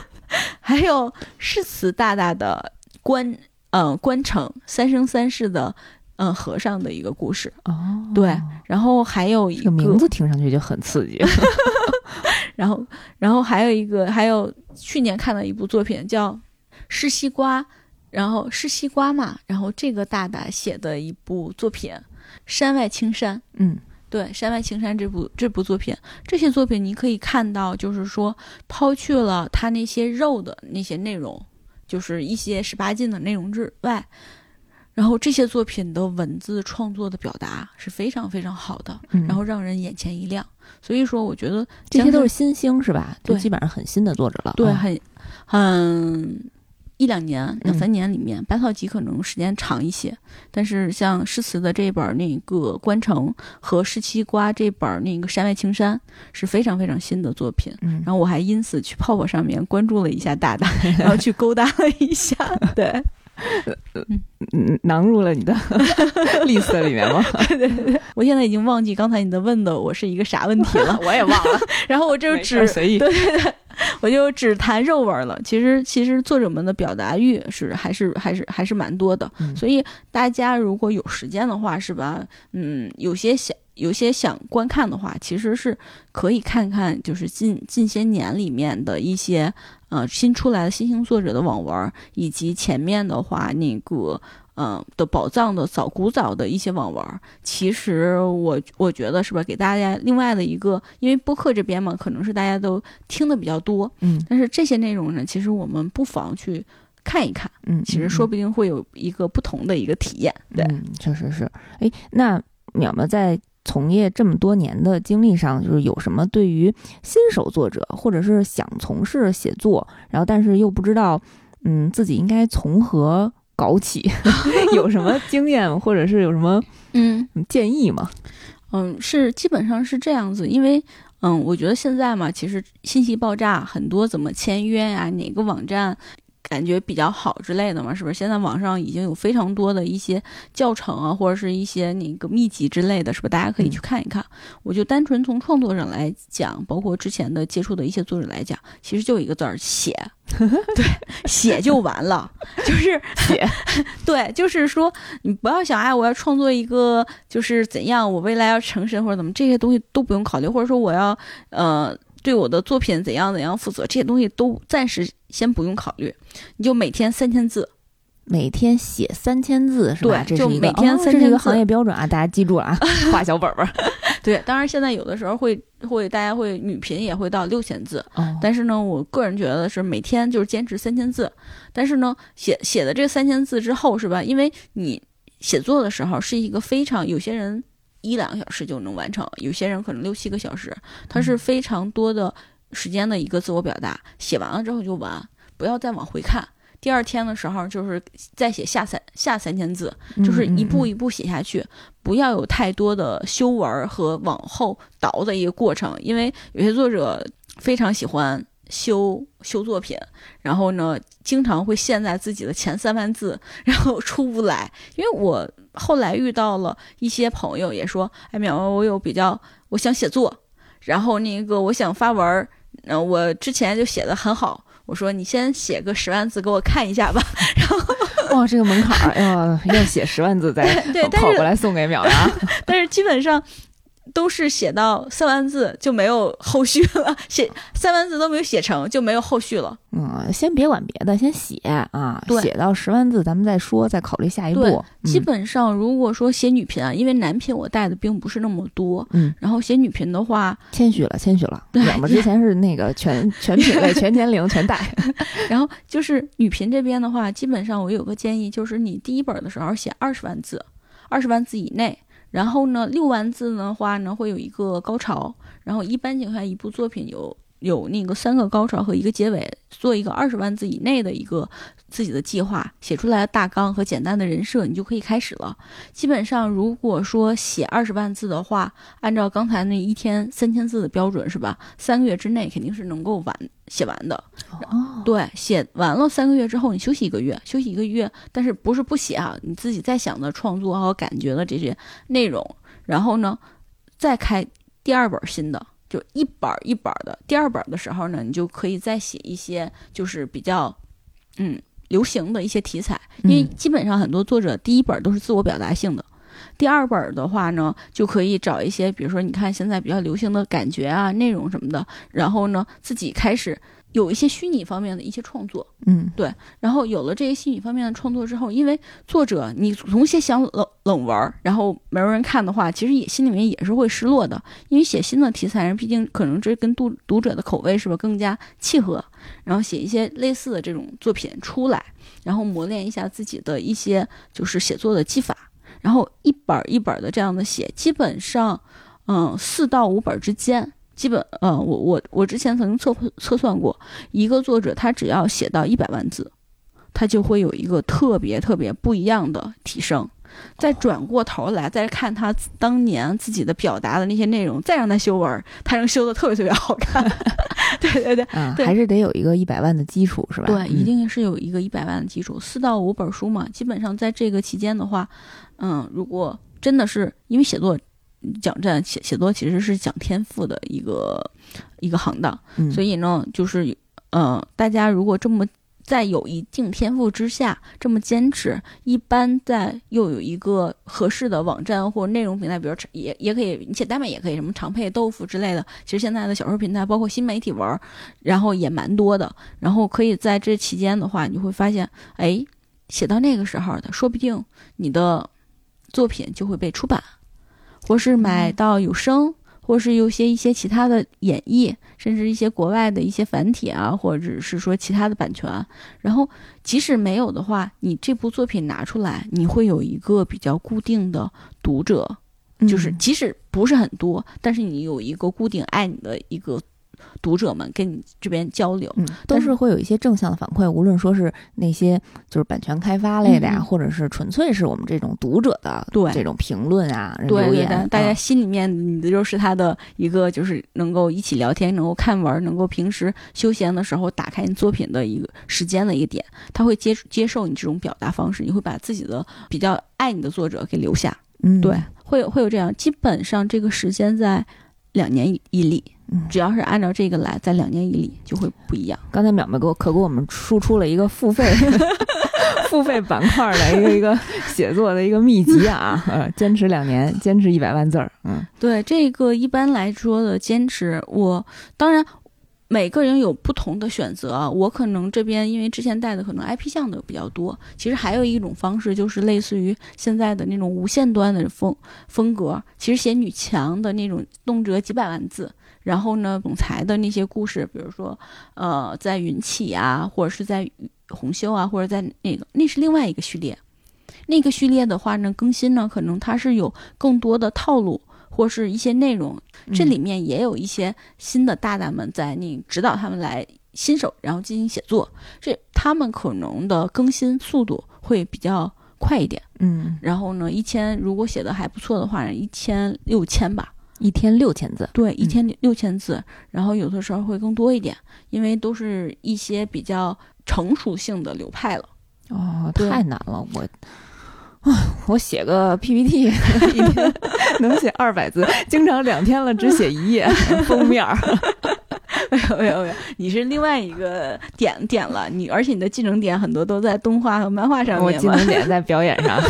还有诗词大大的关，嗯，关城三生三世的，嗯，和尚的一个故事哦，对，然后还有一个名字听上去就很刺激，然后，然后还有一个，还有去年看的一部作品叫《吃西瓜》，然后吃西瓜嘛，然后这个大大写的一部作品《山外青山》，嗯。对《山外青山》这部这部作品，这些作品你可以看到，就是说抛去了他那些肉的那些内容，就是一些十八禁的内容之外，然后这些作品的文字创作的表达是非常非常好的，然后让人眼前一亮。所以说，我觉得这些都是新星是吧？对，基本上很新的作者了。对，很很一两年、两三年里面，百草集可能时间长一些。但是像诗词的这一本那个《关城》和十七瓜这本那个《山外青山》是非常非常新的作品。嗯然后我还因此去泡泡上面关注了一下大大，然后去勾搭了一下。对，呃嗯嗯，囊入了你的 list 里面吗？我现在已经忘记刚才你的问的我是一个啥问题了，我也忘了，然后我就只随意。对对对，我就只谈肉味了。其实其实作者们的表达欲是还是还是还是蛮多的，嗯所以大家如果有时间的话，是吧？嗯，有些想有些想观看的话，其实是可以看看，就是近近些年里面的一些呃新出来的新兴作者的网文儿，以及前面的话那个。嗯的宝藏的早古早的一些网文儿，其实我我觉得是吧，给大家另外的一个，因为播客这边嘛，可能是大家都听的比较多，嗯但是这些内容呢，其实我们不妨去看一看，嗯，其实说不定会有一个不同的一个体验。对，嗯，确实是。哎，那淼淼在从业这么多年的经历上，就是有什么对于新手作者，或者是想从事写作，然后但是又不知道，嗯，自己应该从何搞起，有什么 经验，或者是有什么嗯建议吗？嗯，是基本上是这样子，因为嗯，我觉得现在嘛，其实信息爆炸，很多怎么签约呀、哪个网站。感觉比较好之类的嘛，是不是？现在网上已经有非常多的一些教程啊，或者是一些那个秘籍之类的，是不是？大家可以去看一看。我就单纯从创作上来讲，包括之前的接触的一些作者来讲，其实就一个字儿写，对，写就完了，就是写，对，就是说你不要想，哎，我要创作一个就是怎样，我未来要成神或者怎么，这些东西都不用考虑，或者说我要呃对我的作品怎样怎样负责，这些东西都暂时先不用考虑，你就每天三千字，每天写三千字是吧？对就每天哦三千字这是一个行业标准啊，大家记住了啊，画小本本儿。对，当然现在有的时候会会大家会女频也会到六千字，哦，但是呢，我个人觉得是每天就是坚持三千字，但是呢，写写的这三千字之后是吧？因为你写作的时候是一个非常有些人一两个小时就能完成，有些人可能六七个小时，它是非常多的时间的一个自我表达。写完了之后就完，不要再往回看。第二天的时候，就是再写下三下三千字，就是一步一一步写下去，不要有太多的修文儿和往后倒的一个过程，因为有些作者非常喜欢修修作品，然后呢，经常会陷在自己的前三万字，然后出不来。因为我后来遇到了一些朋友，也说，哎，淼淼，我有比较，我想写作，然后那个我想发文儿，呃，我之前就写的很好。我说你先写个十万字给我看一下吧，然后 哇，这个门槛儿要要写十万字再对但是跑过来送给淼呀。但是基本上都是写到三万字就没有后续了，写三万字都没有写成就没有后续了。嗯，先别管别的，先写啊，对写到十万字咱们再说，再考虑下一步。基本上如果说写女频啊，因为男频我带的并不是那么多，嗯，然后写女频的话，谦虚了，谦虚了。对淼淼之前是那个全 全品类、全年龄全带。然后就是女频这边的话，基本上我有个建议，就是你第一本的时候写二十万字，二十万字以内。然后呢，六万字的话呢，会有一个高潮。然后一般情况下，一部作品有有那个三个高潮和一个结尾，做一个二十万字以内的一个自己的计划，写出来的大纲和简单的人设，你就可以开始了。基本上，如果说写二十万字的话，按照刚才那一天三千字的标准是吧？三个月之内肯定是能够完写完的。哦，对，写完了三个月之后，你休息一个月，休息一个月，但是不是不写啊？你自己在想的创作和感觉的这些内容，然后呢，再开第二本新的，就一本儿一本儿的。第二本儿的时候呢，你就可以再写一些就是比较嗯流行的一些题材，因为嗯基本上很多作者第一本儿都是自我表达性的。第二本儿的话呢，就可以找一些，比如说你看现在比较流行的感觉啊、内容什么的，然后呢自己开始有一些虚拟方面的一些创作，嗯对然后有了这些虚拟方面的创作之后，因为作者你总写想冷冷文儿，然后没有人看的话，其实也心里面也是会失落的，因为写新的题材，毕竟可能这跟读读者的口味是吧更加契合，然后写一些类似的这种作品出来，然后磨练一下自己的一些就是写作的技法，然后一本儿一本儿的这样的写，基本上嗯四到五本儿之间。基本，呃，我我我之前曾经测测算过，一个作者他只要写到一百万字，他就会有一个特别特别不一样的提升。再转过头来再看他当年自己的表达的那些内容，再让他修文，他能修的特别特别好看。对 对对，嗯，对还是得有一个一百万的基础，是吧？对，嗯一定是有一个一百万的基础，四到五本书嘛，基本上在这个期间的话，嗯，如果真的是因为写作讲这写写作其实是讲天赋的一个一个行当，嗯，所以呢，就是呃，大家如果这么在有一定天赋之下这么坚持，一般在又有一个合适的网站或内容平台，比如也也可以，你写代码也可以，什么长配豆腐之类的。其实现在的小说平台，包括新媒体文，然后也蛮多的。然后可以在这期间的话，你会发现，哎，写到那个时候的，说不定你的作品就会被出版，或是买到有声。或是有些一些其他的演绎，甚至一些国外的一些繁体啊，或者是说其他的版权。然后即使没有的话，你这部作品拿出来，你会有一个比较固定的读者，就是嗯即使不是很多，但是你有一个固定爱你的一个读者们跟你这边交流。嗯，都是会有一些正向的反馈，无论说是那些就是版权开发类的呀，嗯。嗯或者是纯粹是我们这种读者的对。这种评论啊、对对留言对，，大家嗯。心里面你的就是他的一个，就是能够一起聊天，能够看文儿，能够平时休闲的时候打开你作品的一个时间的一个点，他会接接受你这种表达方式，你会把自己的比较爱你的作者给留下，嗯，对，会有会有这样，基本上这个时间在两年一一例，嗯只要是按照这个来，在两年一例就会不一样。刚才淼淼给我可给我们输出了一个付费 付费板块的一个一个写作的一个秘籍啊，呃，坚持两年，坚持一百万字儿，嗯对这个一般来说的坚持，我当然每个人有不同的选择。我可能这边因为之前带的可能 IP 项的比较多，其实还有一种方式就是类似于现在的那种无限端的风风格，其实写女强的那种动辄几百万字。然后呢，总裁的那些故事，比如说，呃，在云起啊，或者是在红袖啊，或者在那个，那是另外一个序列。那个序列的话呢，更新呢，可能它是有更多的套路或是一些内容，这里面也有一些新的大大们在你指导他们来新手，然后进行写作，这他们可能的更新速度会比较快一点。嗯，然后呢，一千如果写的还不错的话，一千六千吧，一天六千字，对，一千六千字，然后有的时候会更多一点，因为都是一些比较成熟性的流派了。哦，太难了，我。啊，我写个 PPT 一天能写二百字，经常两天了只写一页 封面儿。没有没有没有，你是另外一个点点了，你而且你的技能点很多都在动画和漫画上面我技。能点在表演上。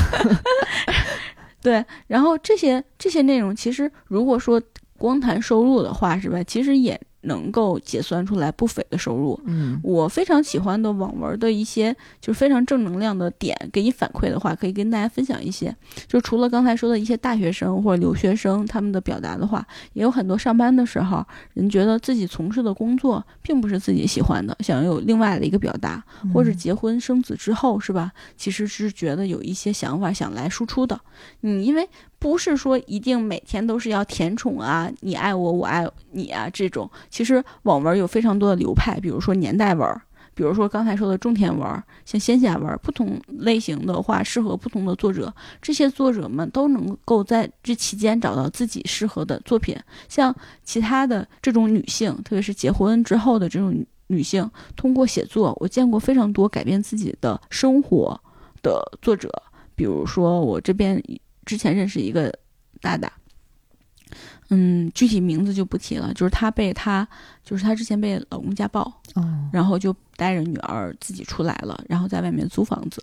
对，然后这些这些内容，其实如果说光谈收入的话，是吧？其实也能够结算出来不菲的收入。嗯我非常喜欢的网文的一些就是非常正能量的点，给你反馈的话，可以跟大家分享一些。就除了刚才说的一些大学生或者留学生他们的表达的话，也有很多上班的时候，人觉得自己从事的工作并不是自己喜欢的，想有另外的一个表达，或者结婚生子之后，是吧？其实是觉得有一些想法想来输出的。嗯，因为不是说一定每天都是要甜宠啊，你爱我，我爱你啊这种。其实网文有非常多的流派，比如说年代文，比如说刚才说的种田文，像仙侠文，不同类型的话适合不同的作者。这些作者们都能够在这期间找到自己适合的作品。像其他的这种女性，特别是结婚之后的这种女性，通过写作，我见过非常多改变自己的生活的作者。比如说我这边之前认识一个大大，嗯，具体名字就不提了，就是她被她，就是她之前被老公家暴，哦，然后就带着女儿自己出来了，然后在外面租房子，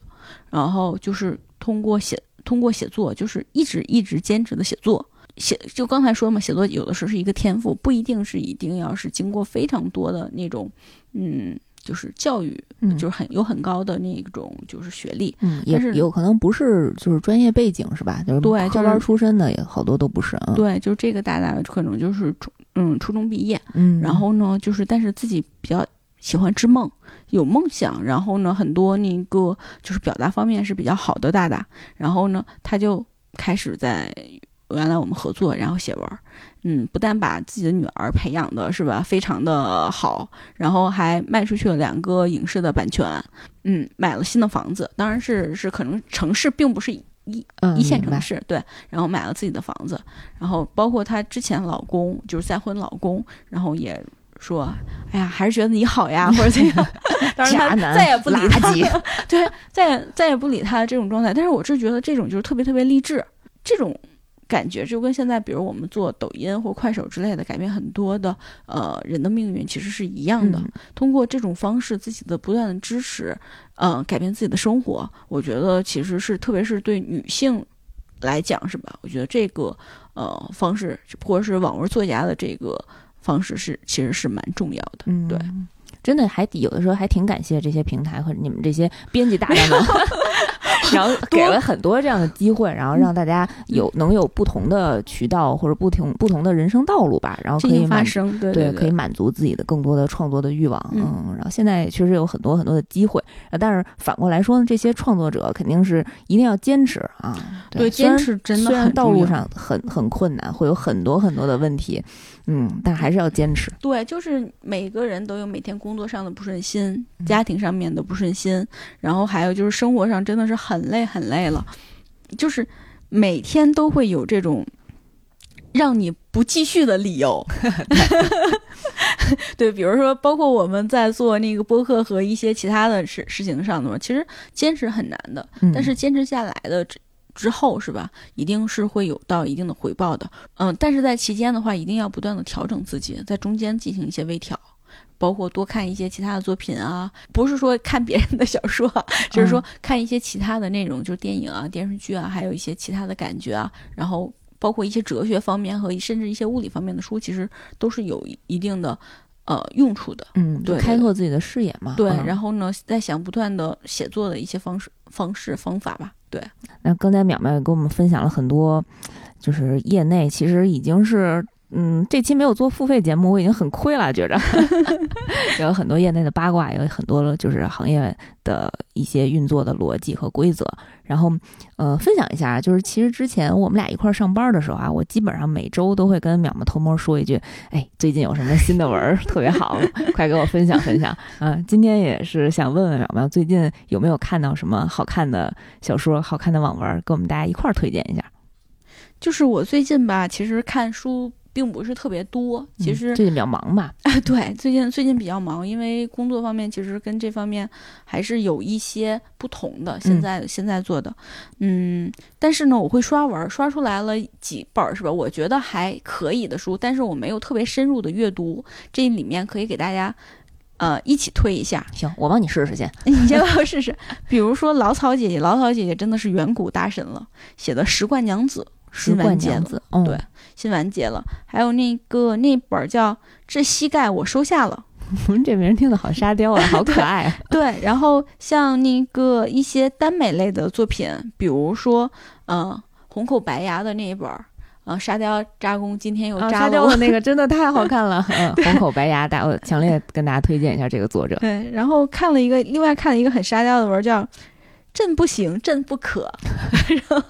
然后就是通过写通过写作，就是一直一直坚持的写作。写就刚才说嘛，写作有的时候是一个天赋，不一定是一定要是经过非常多的那种，嗯，就是教育，嗯就是很有很高的那种就是学历，嗯，也但是有可能不是就是专业背景是吧？就是对就是科班出身的也好多都不是啊。，对，就是这个大大可能就是初嗯初中毕业，嗯，然后呢，就是但是自己比较喜欢织梦，有梦想，然后呢，很多那个就是表达方面是比较好的大大，然后呢，他就开始在原来我们合作，然后写文儿，嗯，不但把自己的女儿培养的是吧，非常的好，然后还卖出去了两个影视的版权，嗯，买了新的房子，当然是是可能城市并不是一嗯一线城市，对，然后买了自己的房子，然后包括她之前老公就是再婚老公，然后也说，哎呀，还是觉得你好呀，或者怎样，当然再也不理他 对，再也再也不理他的这种状态。但是我是觉得这种就是特别特别励志，这种感觉就跟现在比如我们做抖音或快手之类的，改变很多的呃人的命运其实是一样的。嗯通过这种方式，自己的不断的支持，呃，改变自己的生活，我觉得其实是特别是对女性来讲，是吧？我觉得这个呃方式，或者是网文作家的这个方式是其实是蛮重要的。嗯，对。真的还有的时候还挺感谢这些平台和你们这些编辑大大们，然后 给了很多这样的机会，然后让大家有能有不同的渠道或者不同不同的人生道路吧，然后可以满发生，对可以满足自己的更多的创作的欲望，嗯嗯，然后现在确实有很多很多的机会，呃但是反过来说呢，这些创作者肯定是一定要坚持啊，对坚持真的虽然很道路上很很困难，会有很多很多的问题，嗯，但还是要坚持，对，就是每个人都有每天工作上的不顺心，嗯。家庭上面的不顺心，然后还有就是生活上真的是很累很累了，就是每天都会有这种让你不继续的理由。对，比如说，包括我们在做那个播客和一些其他的事事情上的嘛，其实坚持很难的，嗯。但是坚持下来的之之后是吧，一定是会有到一定的回报的。嗯，但是在期间的话，一定要不断的调整自己，在中间进行一些微调。包括多看一些其他的作品啊，不是说看别人的小说啊，就是说看一些其他的内容，就是电影啊、电视剧啊，还有一些其他的感觉啊，然后包括一些哲学方面和甚至一些物理方面的书，其实都是有一定的呃用处的。嗯，对开拓自己的视野嘛，对，嗯然后呢，在想不断的写作的一些方式、方式、方法吧。对，那刚才淼淼也跟我们分享了很多，就是业内其实已经是。嗯，这期没有做付费节目，我已经很亏了，觉着 有很多业内的八卦，有很多就是行业的一些运作的逻辑和规则。然后，呃，分享一下，就是其实之前我们俩一块儿上班的时候啊，我基本上每周都会跟淼淼偷摸说一句：“哎，最近有什么新的文儿特别好，快给我分享分享。”啊，今天也是想问问淼淼，最近有没有看到什么好看的小说、好看的网文儿，跟我们大家一块儿推荐一下。就是我最近吧，其实看书并不是特别多，其实、嗯最近比较忙吧？对，最近最近比较忙，因为工作方面其实跟这方面还是有一些不同的。现在、现在做的，嗯，但是呢，我会刷文儿，刷出来了几本儿是吧？我觉得还可以的书，但是我没有特别深入的阅读。这里面可以给大家，呃，一起推一下。行，我帮你试试先。你先帮我试试。比如说老草姐姐，老草姐姐真的是远古大神了，写的《石冠娘子》石新完结了，对，新完结了。还有那个那本儿叫《这膝盖我收下了》。这名儿听的好沙雕啊，好可爱啊。对，然后像那个一些耽美类的作品，比如说，呃，红口白牙的那一本儿，呃，沙雕扎工今天又啊，扎了沙雕的那个真的太好看了，嗯，红口白牙，大我强烈跟大家推荐一下这个作者。对，然后看了一个，另外看了一个很沙雕的文儿，叫《朕不行，朕不可 》，然后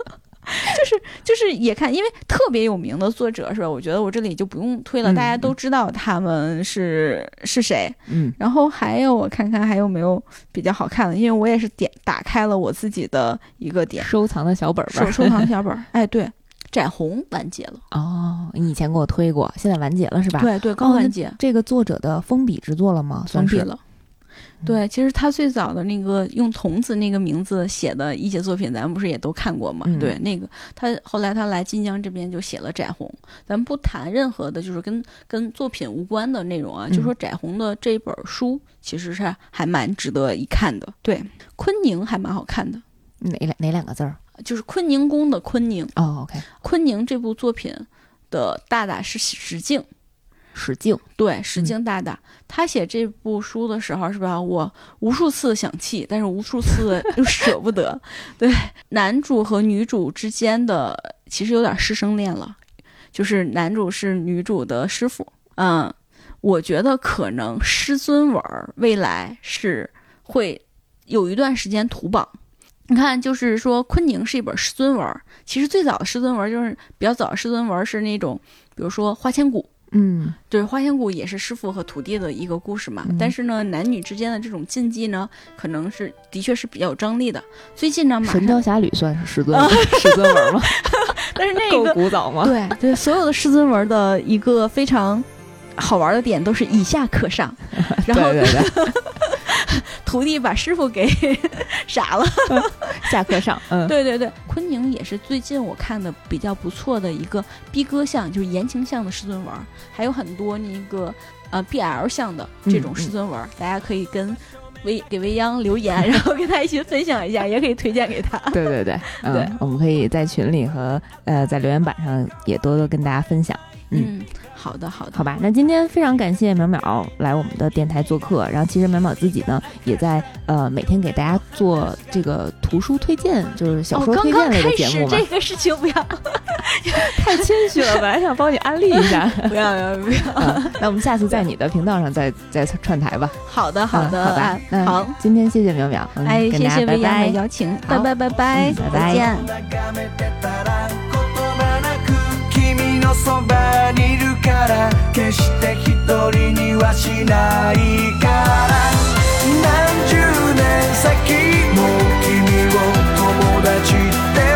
就是就是也看，因为特别有名的作者是吧？我觉得我这里就不用推了，嗯大家都知道他们是是谁。嗯然后还有我看看还有没有比较好看的，因为我也是点打开了我自己的一个点收藏的小本本儿。收收藏小本儿。哎，对，展红完结了，哦，你以前给我推过，现在完结了是吧？对对，刚完结，这个作者的封笔之作了吗？算是封笔了。对，其实他最早的那个用童子那个名字写的一些作品，咱们不是也都看过吗？嗯对，那个他后来他来晋江这边就写了窄红，咱们不谈任何的，就是跟跟作品无关的内容啊，嗯就说窄红的这本书其实是还蛮值得一看的。对，昆宁还蛮好看的，哪两哪两个字儿？就是坤宁宫的坤宁，哦，OK，坤宁这部作品的大大是史进。史静。对，史静大大，他写这部书的时候，是吧？我无数次想气，但是无数次 又舍不得。对，男主和女主之间的其实有点师生恋了，就是男主是女主的师傅。嗯，我觉得可能师尊文儿未来是会有一段时间图榜。你看，就是说昆宁是一本师尊文，其实最早的师尊文就是比较早的师尊文是那种，比如说花千骨。嗯，对，花千骨也是师傅和徒弟的一个故事嘛。嗯但是呢，男女之间的这种禁忌呢，可能是的确是比较有张力的。最近呢，《神雕，侠侣》算是师尊 师尊文吗？但是那 个够古早吗？对对，所有的师尊文的一个非常好玩的点都是以下可上，然后对对对，徒弟把师傅给 傻了。下课上，嗯，对对对，昆宁也是最近我看的比较不错的一个逼哥向，就是言情向的师尊文，还有很多那个呃 BL 向的这种师尊文儿，大家可以跟未给未央留言，然后跟他一起分享一下，也可以推荐给他。对对对，嗯对。我们可以在群里和呃在留言板上也多多跟大家分享。嗯。嗯，好的好的，好吧，那今天非常感谢淼淼来我们的电台做客，然后其实淼淼自己呢也在呃每天给大家做这个图书推荐，就是小哦，说推荐类的节目嘛，始这个事情不要 太谦虚了，本来想帮你安利一下。不要不要不要，嗯那我们下次在你的频道上再再串台吧。好的好的嗯好吧好。今天谢谢淼淼，嗯哎，谢跟大家拜谢未央的。邀请，拜拜拜拜拜，嗯拜拜のそばにいるから決して一人にはしないから。何十年先も君を友達って